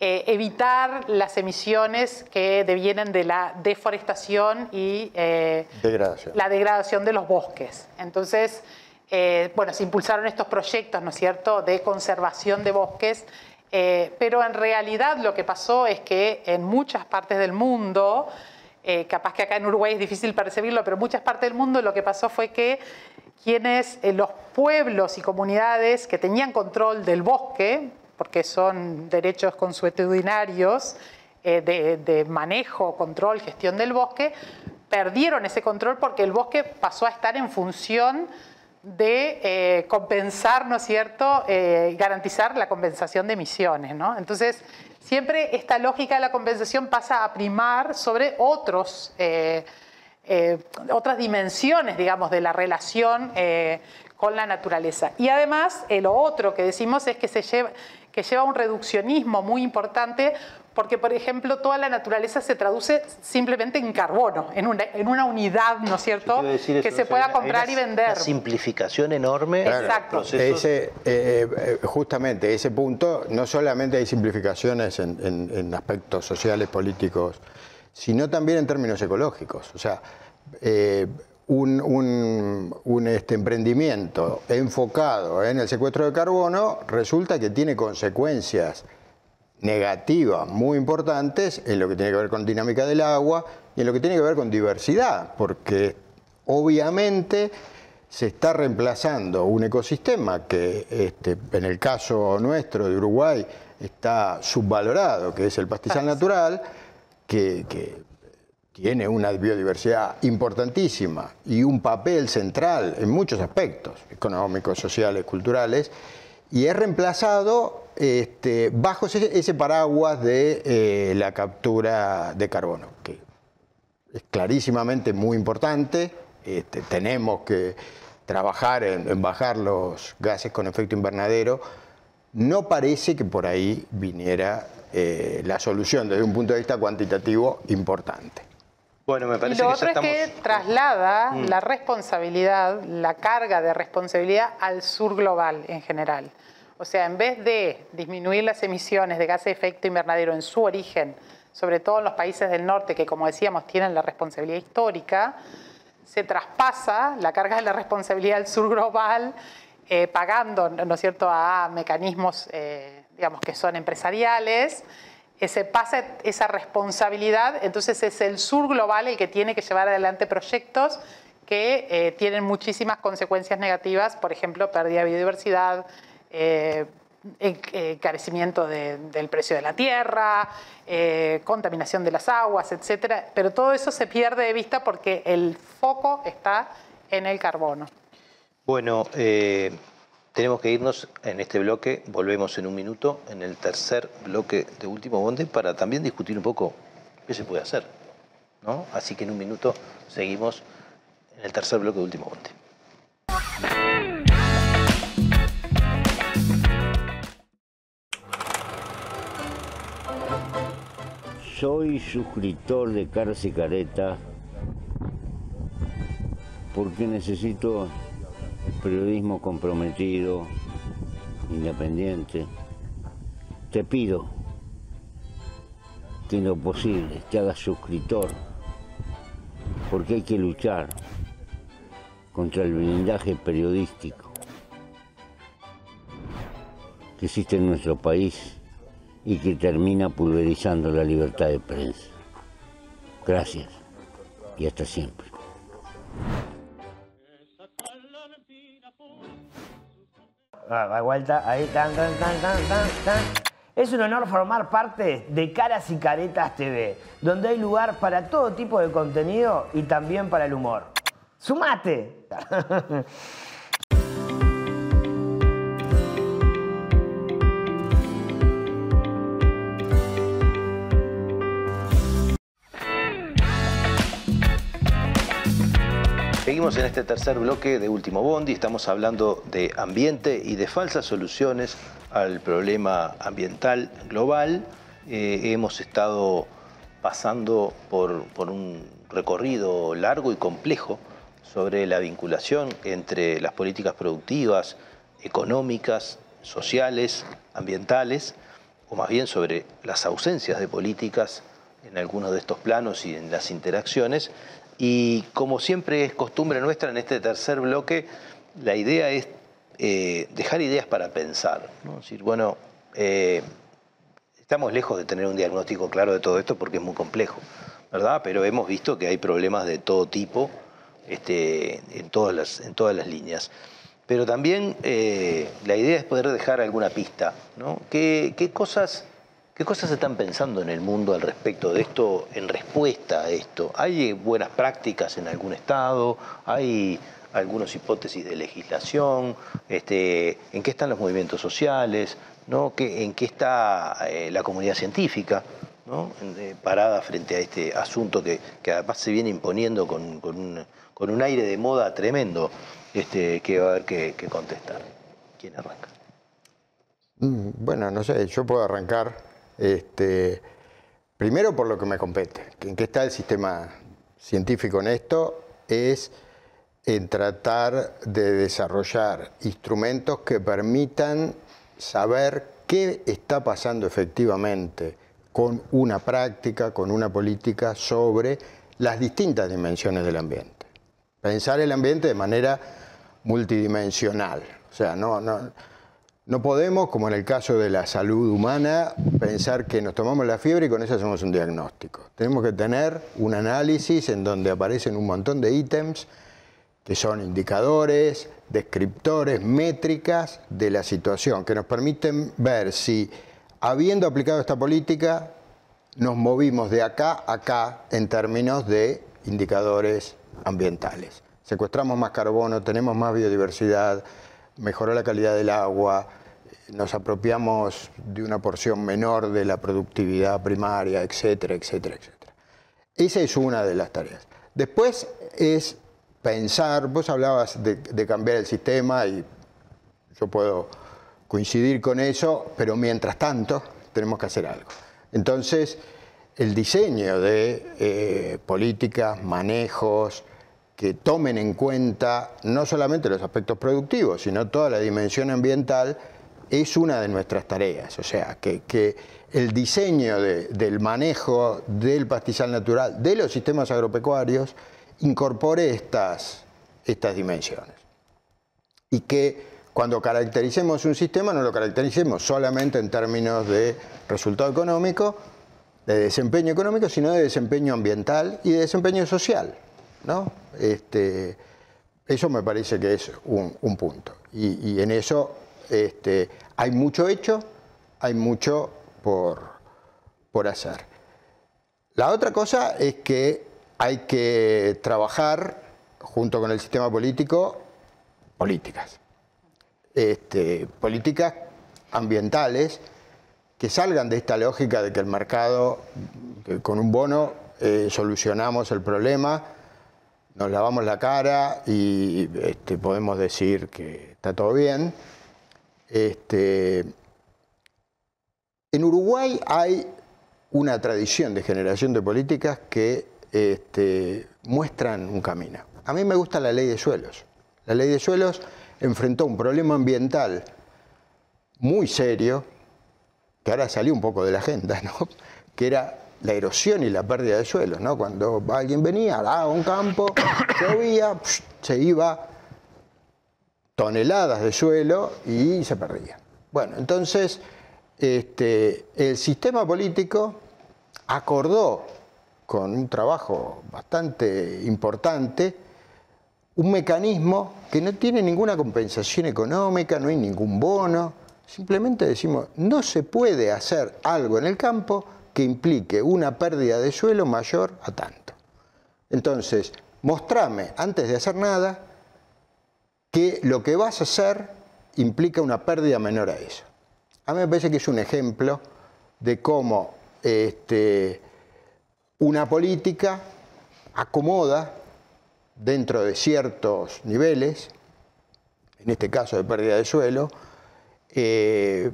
eh, evitar las emisiones que devienen de la deforestación y eh, la degradación de los bosques. Entonces, bueno, se impulsaron estos proyectos, ¿no es cierto?, de conservación de bosques, pero en realidad lo que pasó es que en muchas partes del mundo, capaz que acá en Uruguay es difícil percibirlo, pero en muchas partes del mundo lo que pasó fue que quienes, los pueblos y comunidades que tenían control del bosque, porque son derechos consuetudinarios eh, de, manejo, control, gestión del bosque, perdieron ese control porque el bosque pasó a estar en función de eh, compensar, ¿no es cierto?, eh, garantizar la compensación de emisiones, ¿no? Entonces, siempre esta lógica de la compensación pasa a primar sobre otros, otras dimensiones, digamos, de la relación con la naturaleza. Y además, lo otro que decimos es que se lleva, que lleva un reduccionismo muy importante porque, por ejemplo, toda la naturaleza se traduce simplemente en carbono, en una, en una unidad, ¿no es cierto?, que se pueda comprar y vender. Una simplificación enorme. Exacto. Ese, eh, eh, justamente ese punto, no solamente hay simplificaciones en, aspectos sociales, políticos, sino también en términos ecológicos. O sea, eh, un, este, emprendimiento enfocado en el secuestro de carbono resulta que tiene consecuencias negativas muy importantes en lo que tiene que ver con dinámica del agua y en lo que tiene que ver con diversidad, porque obviamente se está reemplazando un ecosistema que este, en el caso nuestro de Uruguay está subvalorado, que es el pastizal natural, que tiene una biodiversidad importantísima y un papel central en muchos aspectos, económicos, sociales, culturales, y es reemplazado este, bajo ese, paraguas de eh, la captura de carbono, que es clarísimamente muy importante. Este, tenemos que trabajar en, bajar los gases con efecto invernadero. No parece que por ahí viniera eh, la solución desde un punto de vista cuantitativo importante. Bueno, me parece y lo otro es que traslada mm. la responsabilidad, la carga de responsabilidad al sur global en general. O sea, en vez de disminuir las emisiones de gases de efecto invernadero en su origen, sobre todo en los países del norte que, como decíamos, tienen la responsabilidad histórica, se traspasa la carga de la responsabilidad al sur global, eh, pagando, ¿no es cierto?, a mecanismos, eh, digamos, que son empresariales se pasa esa responsabilidad, entonces es el sur global el que tiene que llevar adelante proyectos que eh, tienen muchísimas consecuencias negativas, por ejemplo, pérdida de biodiversidad, eh, encarecimiento del precio de la tierra, eh, contaminación de las aguas, etc. Pero todo eso se pierde de vista porque el foco está en el carbono. Bueno, tenemos que irnos en este bloque, volvemos en un minuto, en el tercer bloque de Último Bonde, para también discutir un poco qué se puede hacer. ¿no? Así que en un minuto seguimos en el tercer bloque de Último Bonde. Soy suscriptor de Carce Careta porque necesito periodismo comprometido, independiente. Te pido que en lo posible te hagas suscriptor, porque hay que luchar contra el blindaje periodístico que existe en nuestro país y que termina pulverizando la libertad de prensa. Gracias y hasta siempre. Es un honor formar parte de Caras y Caretas TV, donde hay lugar para todo tipo de contenido y también para el humor. ¡Sumate! *laughs* Seguimos en este tercer bloque de Último Bondi, estamos hablando de ambiente y de falsas soluciones al problema ambiental global. Eh, hemos estado pasando por, por un recorrido largo y complejo sobre la vinculación entre las políticas productivas, económicas, sociales, ambientales, o más bien sobre las ausencias de políticas en algunos de estos planos y en las interacciones, y como siempre es costumbre nuestra en este tercer bloque, la idea es eh, dejar ideas para pensar. ¿no? decir, bueno, eh, estamos lejos de tener un diagnóstico claro de todo esto porque es muy complejo, ¿verdad? Pero hemos visto que hay problemas de todo tipo este, en, todas las, en todas las líneas. Pero también eh, la idea es poder dejar alguna pista, ¿no? ¿Qué, qué cosas ¿Qué cosas se están pensando en el mundo al respecto de esto, en respuesta a esto? ¿Hay buenas prácticas en algún estado? ¿Hay algunas hipótesis de legislación? Este, ¿En qué están los movimientos sociales? ¿En qué está eh, la comunidad científica? Eh, parada frente a este asunto que, además se viene imponiendo con, un, aire de moda tremendo este, que va a haber que, que contestar. ¿Quién arranca? Mm, bueno, no sé, yo puedo arrancar este, primero por lo que me compete, en qué está el sistema científico en esto, es en tratar de desarrollar instrumentos que permitan saber qué está pasando efectivamente con una práctica, con una política sobre las distintas dimensiones del ambiente. Pensar el ambiente de manera multidimensional. O sea, no, no, no podemos, como en el caso de la salud humana, pensar que nos tomamos la fiebre y con eso hacemos un diagnóstico. Tenemos que tener un análisis en donde aparecen un montón de ítems que son indicadores, descriptores, métricas de la situación, que nos permiten ver si, habiendo aplicado esta política, nos movimos de acá a acá en términos de indicadores ambientales. Secuestramos más carbono, tenemos más biodiversidad, mejoró la calidad del agua, nos apropiamos de una porción menor de la productividad primaria, etcétera, etcétera, etcétera. Esa es una de las tareas. Después es pensar, vos hablabas de, cambiar el sistema y yo puedo coincidir con eso, pero mientras tanto tenemos que hacer algo. Entonces, el diseño de eh, políticas, manejos, que tomen en cuenta no solamente los aspectos productivos, sino toda la dimensión ambiental, es una de nuestras tareas. O sea, que, el diseño del manejo del pastizal natural, de los sistemas agropecuarios, incorpore estas, estas dimensiones. Y que cuando caractericemos un sistema no lo caractericemos solamente en términos de resultado económico, de desempeño económico, sino de desempeño ambiental y de desempeño social. ¿No? Este, eso me parece que es un, punto. Y, en eso este, hay mucho hecho, hay mucho por, por hacer. La otra cosa es que hay que trabajar junto con el sistema político políticas. Este, políticas ambientales que salgan de esta lógica de que el mercado, con un bono, eh, solucionamos el problema nos lavamos la cara y este, podemos decir que está todo bien. Este, en Uruguay hay una tradición de generación de políticas que este, muestran un camino. A mí me gusta la ley de suelos. La ley de suelos enfrentó un problema ambiental muy serio, que ahora salió un poco de la agenda, ¿no? *laughs* que era la erosión y la pérdida de suelo, ¿no? Cuando alguien venía a un campo, *coughs* llovía, se iba toneladas de suelo y se perdía. Bueno, entonces este, el sistema político acordó con un trabajo bastante importante un mecanismo que no tiene ninguna compensación económica, no hay ningún bono. Simplemente decimos, no se puede hacer algo en el campo que implique una pérdida de suelo mayor a tanto. Entonces, mostrame antes de hacer nada que lo que vas a hacer implica una pérdida menor a eso. A mí me parece que es un ejemplo de cómo este, una política acomoda dentro de ciertos niveles, en este caso de pérdida de suelo, eh,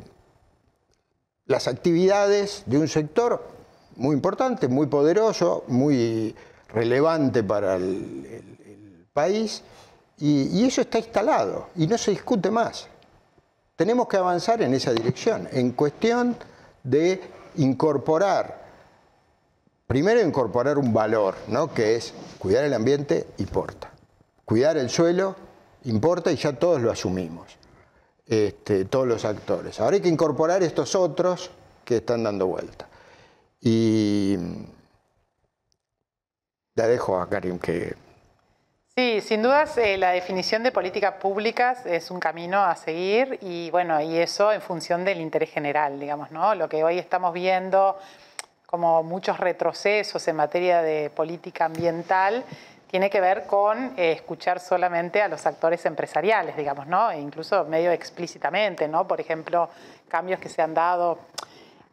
las actividades de un sector muy importante, muy poderoso, muy relevante para el, país, y, eso está instalado y no se discute más. Tenemos que avanzar en esa dirección, en cuestión de incorporar, primero incorporar un valor, ¿no? que es cuidar el ambiente importa, cuidar el suelo importa y ya todos lo asumimos. Este, todos los actores. Ahora hay que incorporar estos otros que están dando vuelta. Y la dejo a Karim que... Sí, sin dudas eh, la definición de políticas públicas es un camino a seguir y bueno, y eso en función del interés general, digamos, ¿no? Lo que hoy estamos viendo como muchos retrocesos en materia de política ambiental tiene que ver con eh, escuchar solamente a los actores empresariales, digamos, ¿no? E incluso medio explícitamente, ¿no? Por ejemplo, cambios que se han dado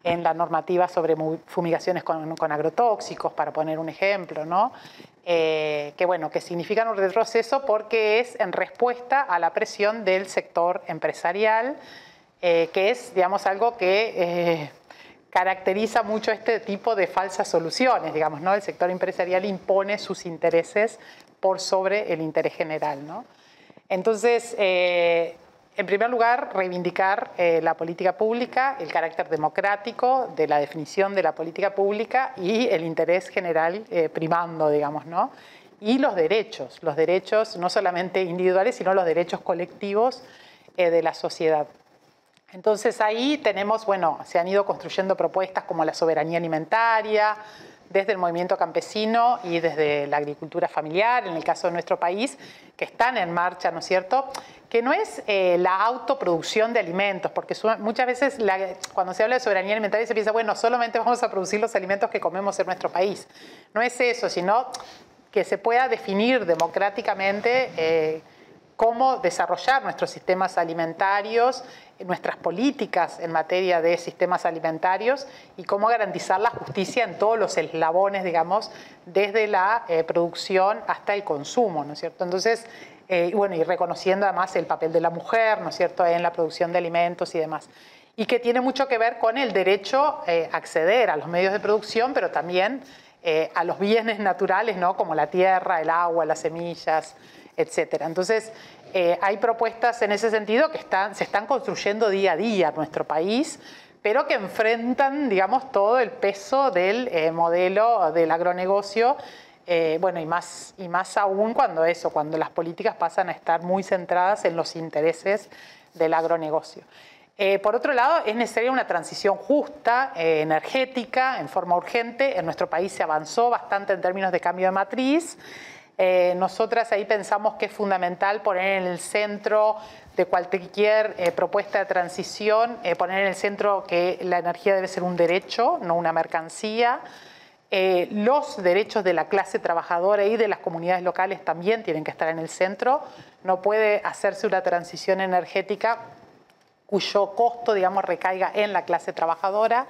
en la normativa sobre fumigaciones con, agrotóxicos, para poner un ejemplo, ¿no? Eh, que bueno, que significan un retroceso porque es en respuesta a la presión del sector empresarial, eh, que es, digamos, algo que caracteriza mucho este tipo de falsas soluciones, digamos, ¿no? El sector empresarial impone sus intereses por sobre el interés general, ¿no? Entonces, eh, en primer lugar, reivindicar eh, la política pública, el carácter democrático de la definición de la política pública y el interés general eh, primando, digamos, ¿no? Y los derechos, los derechos no solamente individuales, sino los derechos colectivos de la sociedad. Entonces ahí tenemos, bueno, se han ido construyendo propuestas como la soberanía alimentaria, desde el movimiento campesino y desde la agricultura familiar, en el caso de nuestro país, que están en marcha, ¿no es cierto? Que no es eh, la autoproducción de alimentos, porque muchas veces cuando se habla de soberanía alimentaria se piensa, bueno, solamente vamos a producir los alimentos que comemos en nuestro país. No es eso, sino que se pueda definir democráticamente. Eh, cómo desarrollar nuestros sistemas alimentarios, nuestras políticas en materia de sistemas alimentarios y cómo garantizar la justicia en todos los eslabones, digamos, desde la eh, producción hasta el consumo, ¿no es cierto? Entonces, eh, bueno, y reconociendo además el papel de la mujer, ¿no es cierto?, en la producción de alimentos y demás. Y que tiene mucho que ver con el derecho eh, a acceder a los medios de producción, pero también a los bienes *laughs* naturales, ¿no?, como la tierra, el agua, las semillas, etcétera. Entonces, eh, hay propuestas en ese sentido que están, se están construyendo día a día en nuestro país, pero que enfrentan, digamos, todo el peso del eh, modelo del agronegocio. Eh, bueno, y más, y más aún cuando eso, cuando las políticas pasan a estar muy centradas en los intereses del agronegocio. por otro lado, es necesaria una transición justa, energética, en forma urgente. En nuestro país se avanzó bastante en términos de cambio de matriz. Eh, nosotras ahí pensamos que es fundamental poner en el centro de cualquier eh, propuesta de transición, eh, poner en el centro que la energía debe ser un derecho, no una mercancía. los derechos de la clase trabajadora y de las comunidades locales también tienen que estar en el centro. No puede hacerse una transición energética cuyo costo, digamos, recaiga en la clase trabajadora.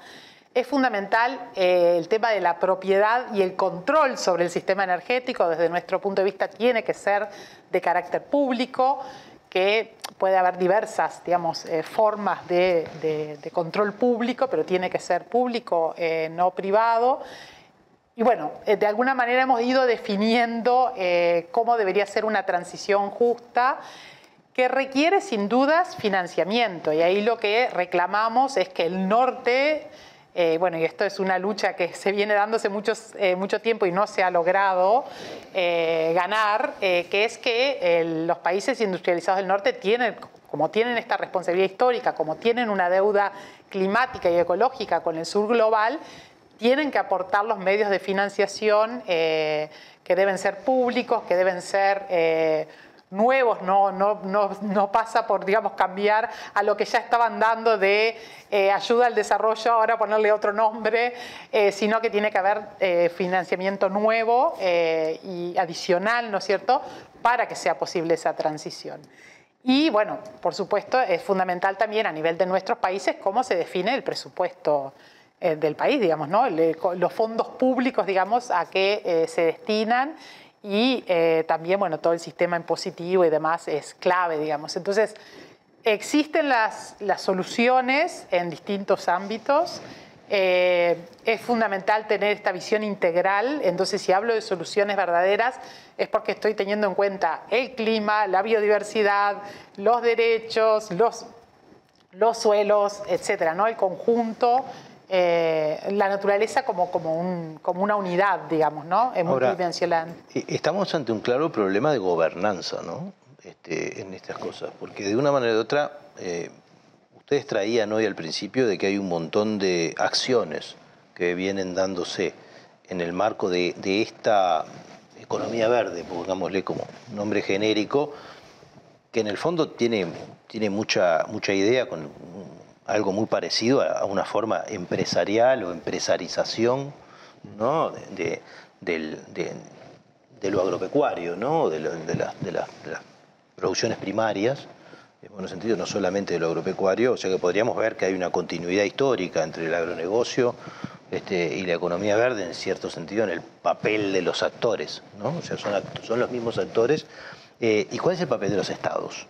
Es fundamental eh, el tema de la propiedad y el control sobre el sistema energético, desde nuestro punto de vista, tiene que ser de carácter público, que puede haber diversas digamos, eh, formas de, control público, pero tiene que ser público, eh, no privado. Y bueno, de alguna manera hemos ido definiendo cómo debería ser una transición justa que requiere sin dudas financiamiento. Y ahí lo que reclamamos es que el norte eh, bueno, y esto es una lucha que se viene dándose muchos, eh, mucho tiempo y no se ha logrado eh, ganar, que es que los países industrializados del norte tienen, como tienen esta responsabilidad histórica, como tienen una deuda climática y ecológica con el sur global, tienen que aportar los medios de financiación que deben ser públicos, que deben ser nuevos, no, no, no, pasa por, digamos, cambiar a lo que ya estaban dando de eh, ayuda al desarrollo, ahora ponerle otro nombre, sino que tiene que haber financiamiento nuevo y adicional, ¿no es cierto?, para que sea posible esa transición. Y bueno, por supuesto, es fundamental también a nivel de nuestros países cómo se define el presupuesto eh, del país, digamos, ¿no? los fondos públicos, digamos, a qué eh, se destinan y eh, también, bueno, todo el sistema impositivo y demás es clave, digamos. Entonces, existen las, las soluciones en distintos ámbitos. es fundamental tener esta visión integral, entonces si hablo de soluciones verdaderas es porque estoy teniendo en cuenta el clima, la biodiversidad, los derechos, los, los suelos, etcétera, ¿no? el conjunto eh, la naturaleza como, como, un, como, una unidad, digamos, ¿no? Es multidimensional. Estamos ante un claro problema de gobernanza, ¿no? Este, en estas cosas, porque de una manera u otra, eh, ustedes traían hoy al principio de que hay un montón de acciones que vienen dándose en el marco de, de esta economía verde, pongámosle como nombre genérico, que en el fondo tiene, tiene mucha, mucha idea con algo muy parecido a una forma empresarial o empresarización ¿no? de, lo agropecuario, ¿no? de, las producciones primarias, en buen sentido no solamente de lo agropecuario, o sea que podríamos ver que hay una continuidad histórica entre el agronegocio este, y la economía verde, en cierto sentido, en el papel de los actores, ¿no? o sea, son, son los mismos actores. Eh, ¿Y cuál es el papel de los estados?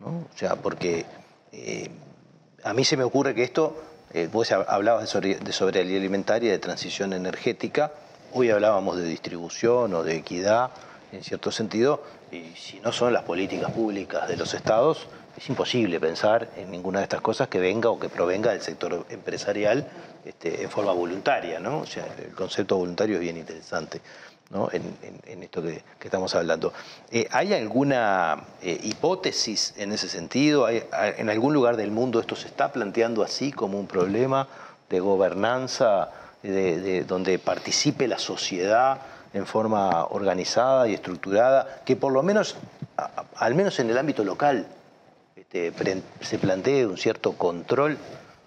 ¿no? O sea, porque... Eh, a mí se me ocurre que esto, eh, vos hablabas de soberanía alimentaria, de transición energética, hoy hablábamos de distribución o de equidad, en cierto sentido, y si no son las políticas públicas de los estados, es imposible pensar en ninguna de estas cosas que venga o que provenga del sector empresarial este, en forma voluntaria, ¿no? O sea, el concepto voluntario es bien interesante en, esto que, estamos hablando. Eh, ¿Hay alguna eh, hipótesis en ese sentido? ¿En algún lugar del mundo esto se está planteando así como un problema de gobernanza, de, donde participe la sociedad en forma organizada y estructurada, que por lo menos, al menos en el ámbito local, este, se plantee un cierto control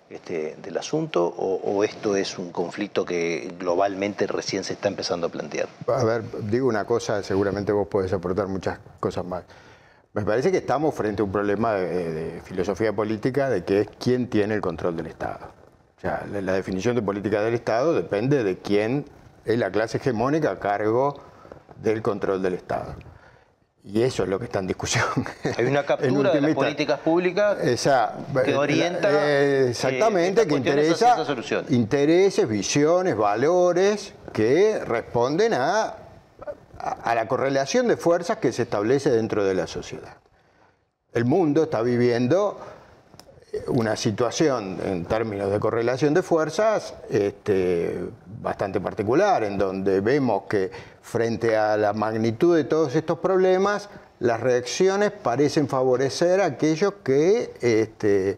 este, del asunto o, esto es un conflicto que globalmente recién se está empezando a plantear? A ver, digo una cosa, seguramente vos podés aportar muchas cosas más. Me parece que estamos frente a un problema de, filosofía política de que es quién tiene el control del Estado. O sea, la, definición de política del Estado depende de quién es la clase hegemónica a cargo del control del Estado. Y eso es lo que está en discusión. Hay una *laughs* captura de las políticas públicas que orienta. Eh, exactamente, que interesa intereses, visiones, valores que responden a, a la correlación de fuerzas que se establece dentro de la sociedad. El mundo está viviendo una situación en términos de correlación de fuerzas este, bastante particular, en donde vemos que frente a la magnitud de todos estos problemas, las reacciones parecen favorecer a aquellos que este,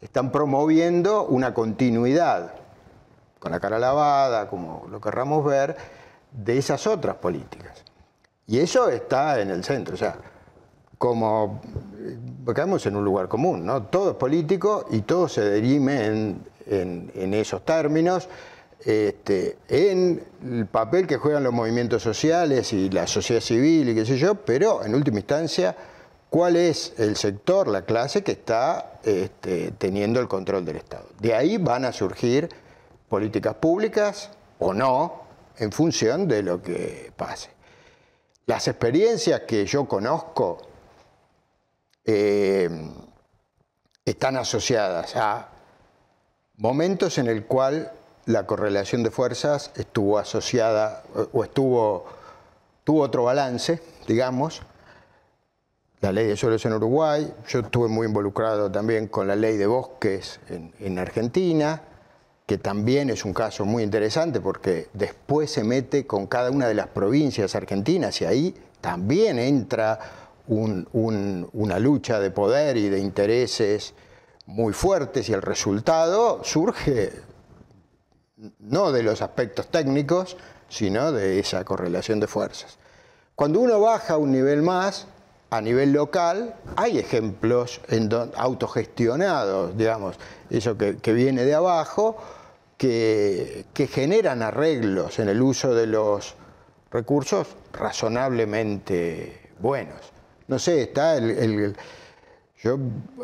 están promoviendo una continuidad, con la cara lavada, como lo querramos ver, de esas otras políticas. Y eso está en el centro. O sea, como caemos en un lugar común, ¿no? Todo es político y todo se derime en, esos términos, este, en el papel que juegan los movimientos sociales y la sociedad civil y qué sé yo, pero en última instancia, ¿cuál es el sector, la clase que está este, teniendo el control del Estado? De ahí van a surgir políticas públicas o no, en función de lo que pase. Las experiencias que yo conozco eh, están asociadas a momentos en el cual la correlación de fuerzas estuvo asociada o estuvo tuvo otro balance, digamos. La ley de suelos en Uruguay, yo estuve muy involucrado también con la ley de bosques en, en Argentina, que también es un caso muy interesante porque después se mete con cada una de las provincias argentinas y ahí también entra una lucha de poder y de intereses muy fuertes y el resultado surge no de los aspectos técnicos, sino de esa correlación de fuerzas. Cuando uno baja un nivel más, a nivel local, hay ejemplos en autogestionados, digamos, eso que, viene de abajo, que, generan arreglos en el uso de los recursos razonablemente buenos. No sé, está el, yo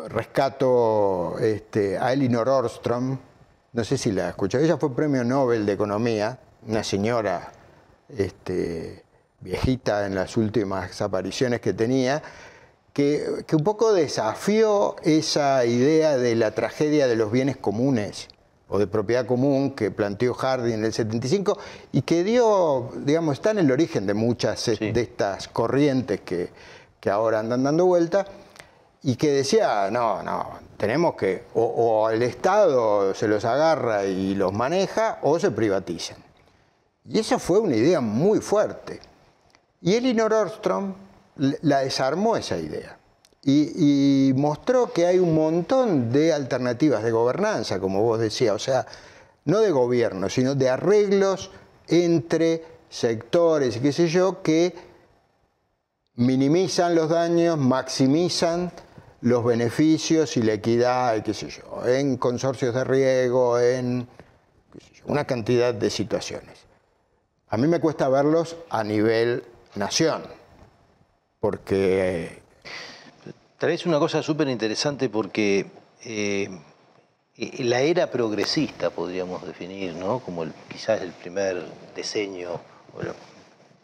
rescato este, a Elinor Orstrom, no sé si la escuchado, ella fue premio Nobel de Economía, una señora este, viejita en las últimas apariciones que tenía, que, un poco desafió esa idea de la tragedia de los bienes comunes o de propiedad común que planteó Hardy en el 75 y que dio, digamos, está en el origen de muchas de estas corrientes que, que ahora andan dando vuelta y que decía, no, no, tenemos que, o, el Estado se los agarra y los maneja, o se privatizan. Y esa fue una idea muy fuerte. Y Elinor Ostrom la desarmó esa idea y, mostró que hay un montón de alternativas de gobernanza, como vos decías, o sea, no de gobierno, sino de arreglos entre sectores y qué sé yo, que minimizan los daños, maximizan los beneficios y la equidad, qué sé yo, en consorcios de riego, en una cantidad de situaciones. A mí me cuesta verlos a nivel nación, porque... Traes una cosa súper interesante porque eh, la era progresista, podríamos definir, ¿no? como quizás el primer diseño, o los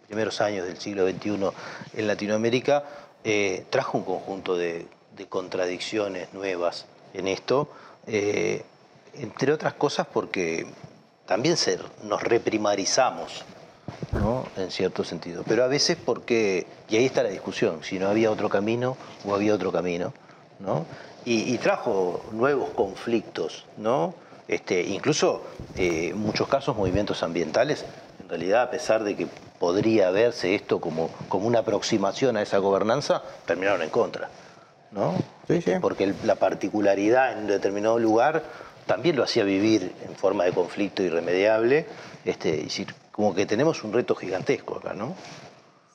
primeros años del siglo XXI en Latinoamérica, eh, trajo un conjunto de de contradicciones nuevas en esto, eh, entre otras cosas porque también nos reprimarizamos, ¿no? en cierto sentido, pero a veces porque, y ahí está la discusión, si no había otro camino o había otro camino, ¿no? y, trajo nuevos conflictos, ¿no? Este, incluso eh, muchos casos movimientos ambientales, en realidad a pesar de que podría verse esto como, como una aproximación a esa gobernanza, terminaron en contra. ¿No? Porque la particularidad en un determinado lugar también lo hacía vivir en forma de conflicto irremediable. Este, como que tenemos un reto gigantesco acá, ¿no?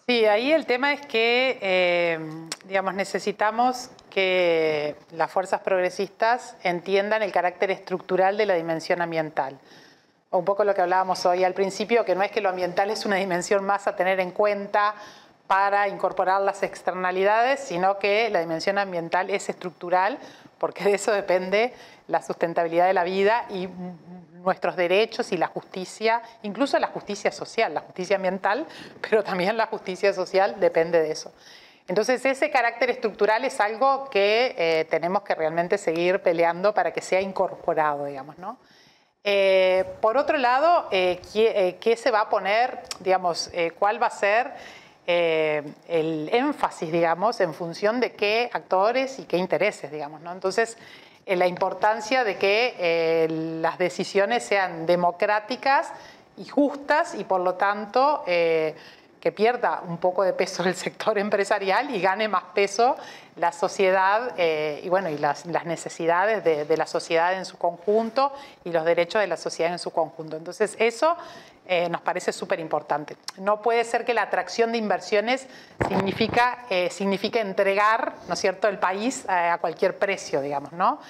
Sí, ahí el tema es que, eh, digamos, necesitamos que las fuerzas progresistas entiendan el carácter estructural de la dimensión ambiental. Un poco lo que hablábamos hoy al principio, que no es que lo ambiental es una dimensión más a tener en cuenta para incorporar las externalidades, sino que la dimensión ambiental es estructural, porque de eso depende la sustentabilidad de la vida y nuestros derechos y la justicia, incluso la justicia social, la justicia ambiental, *laughs* pero también la justicia social depende de eso. Entonces ese carácter estructural es algo que eh, tenemos que realmente seguir peleando para que sea incorporado, digamos, ¿no? Eh, por otro lado, eh, ¿qué, ¿qué, se va a poner, digamos, cuál va a ser eh, el énfasis, digamos, en función de qué actores y qué intereses, digamos. ¿no? Entonces, eh, la importancia de que eh, las decisiones sean democráticas y justas y por lo tanto que pierda un poco de peso el sector *laughs* empresarial y gane más peso la sociedad y bueno y las, necesidades de, de, la sociedad en su conjunto y los derechos de la sociedad en su conjunto. Entonces eso eh, nos parece súper importante. No puede ser que la atracción de inversiones significa, eh, signifique entregar, ¿no es cierto?, el país eh, a cualquier precio, digamos, ¿no?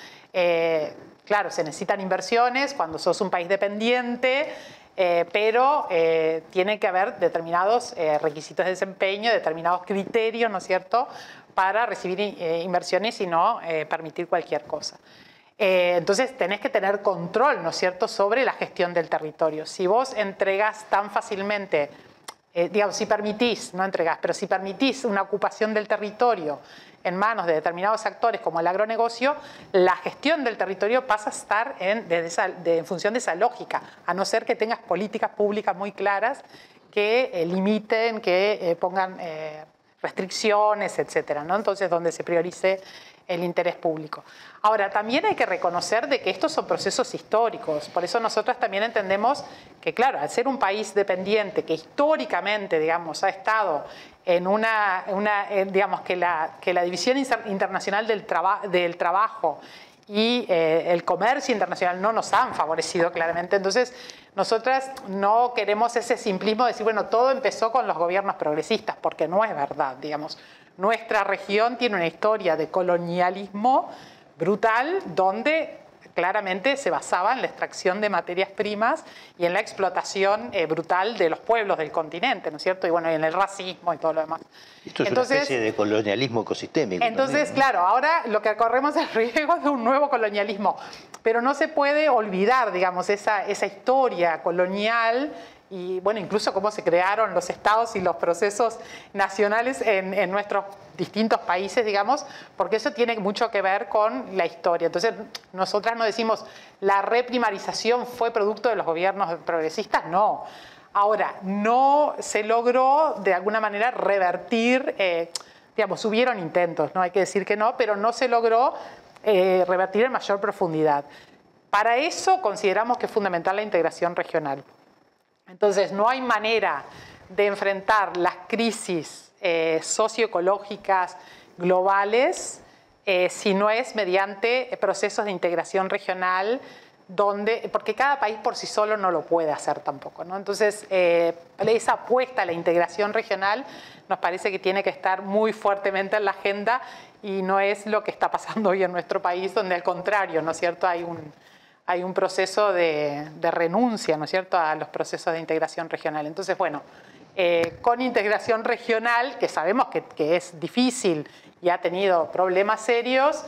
claro, se necesitan inversiones cuando sos un país dependiente, pero tiene que haber determinados requisitos de desempeño, determinados criterios, ¿no es cierto?, para recibir inversiones y no permitir cualquier cosa. Eh, entonces tenés que tener control, ¿no es cierto?, sobre la gestión del territorio. Si vos entregás tan fácilmente, eh, digamos, si permitís, no entregás, pero si permitís una ocupación del territorio en manos de determinados actores como el agronegocio, la gestión del territorio pasa a estar en, función de esa lógica, a no ser que tengas políticas públicas muy claras que eh, limiten, que pongan restricciones, etcétera, ¿no? Entonces, donde se priorice el interés público. Ahora, también hay que reconocer de que estos son procesos históricos, por eso nosotros también entendemos que, claro, al ser un país dependiente que históricamente, digamos, ha estado en una, eh, digamos, que la, División Internacional del, del Trabajo y eh, el comercio internacional no nos han favorecido claramente. Entonces, nosotras no queremos ese simplismo de decir, bueno, todo empezó con los gobiernos progresistas, porque no es verdad, digamos. Nuestra región tiene una historia de colonialismo brutal donde claramente se basaba en la extracción de materias primas y en la explotación eh, brutal de los pueblos del continente, ¿no es cierto? Y bueno, y en el racismo y todo lo demás. Esto es una especie de colonialismo ecosistémico. Entonces, claro, ahora lo que corremos es el *laughs* riesgo de un nuevo colonialismo, pero no se puede olvidar, digamos, esa, esa historia colonial y bueno, incluso cómo se crearon los estados y los procesos nacionales en, nuestros distintos países, digamos, porque eso tiene mucho que ver con la historia. Entonces, nosotras no decimos la reprimarización fue producto de los gobiernos progresistas, no. Ahora, no se logró de alguna manera revertir, eh, digamos, hubieron intentos, no hay que decir que no, pero no se logró eh, revertir en mayor profundidad. Para eso consideramos que es fundamental la integración regional. Entonces, no hay manera de enfrentar las crisis eh, socioecológicas globales eh, si no es mediante procesos de integración regional donde, porque cada país por sí solo no lo puede hacer tampoco. ¿no? Entonces, eh, esa apuesta a la integración regional nos parece que tiene que estar muy fuertemente en la agenda y no es lo que está pasando hoy en nuestro país, donde al contrario, ¿no es cierto?, hay un, hay un proceso de, renuncia, ¿no es cierto?, a los procesos de integración regional. Entonces, bueno, eh, con integración regional, que sabemos que, es difícil y ha tenido problemas serios,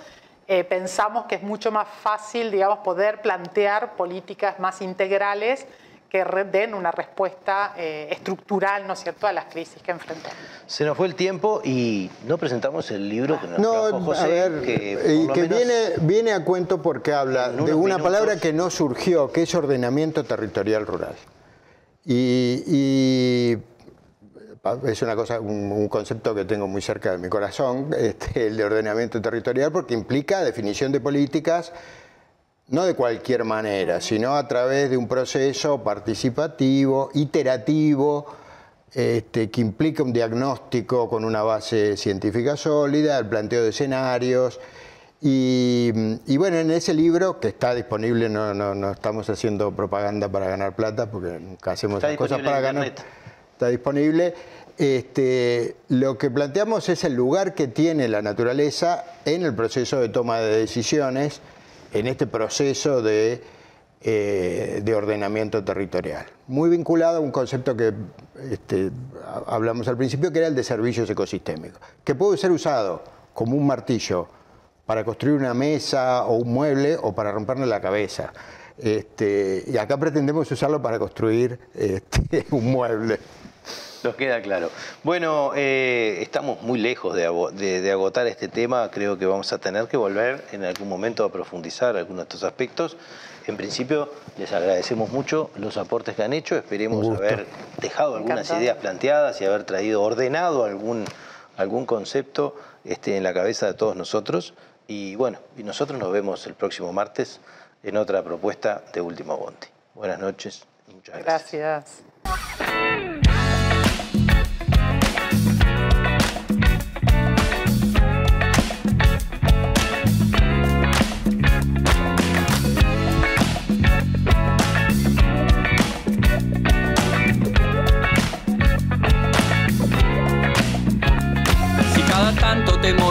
eh, pensamos que es mucho más fácil, digamos, poder plantear políticas más integrales que den una respuesta eh, estructural, ¿no es cierto?, a las crisis que enfrentamos. Se nos fue el tiempo y no presentamos el libro que nos no, José, a ver, que, que viene, viene a cuento porque habla de una palabra que no surgió, que es ordenamiento territorial rural. Y, es una cosa, un, concepto que tengo muy cerca de mi corazón, *laughs* este, el de ordenamiento territorial, porque implica definición de políticas no de cualquier manera, sino a través de un proceso participativo, iterativo, este, que implica un diagnóstico con una base científica sólida, el planteo de escenarios. Y, bueno, en ese libro que está disponible, no, no, estamos haciendo propaganda para ganar plata, porque nunca hacemos esas cosas para ganar. Está disponible. Este, lo que planteamos es el lugar que tiene la naturaleza en el proceso de toma de decisiones en este proceso de, eh, de ordenamiento territorial. Muy vinculado a un concepto que este, hablamos al principio, que era el de servicios ecosistémicos, que puede ser usado como un martillo para construir una mesa o un mueble o para romperle la cabeza. Este, y acá pretendemos usarlo para construir este, *laughs* un mueble. Nos queda claro. Bueno, eh, estamos muy lejos de, agotar este tema. Creo que vamos a tener que volver en algún momento a profundizar algunos de estos aspectos. En principio, les agradecemos mucho los aportes que han hecho. Esperemos haber dejado algunas ideas planteadas y haber traído ordenado algún, algún concepto este, en la cabeza de todos nosotros. Y bueno, y nosotros nos vemos el próximo martes en otra propuesta de Último Bonte. Buenas noches y muchas gracias. Gracias.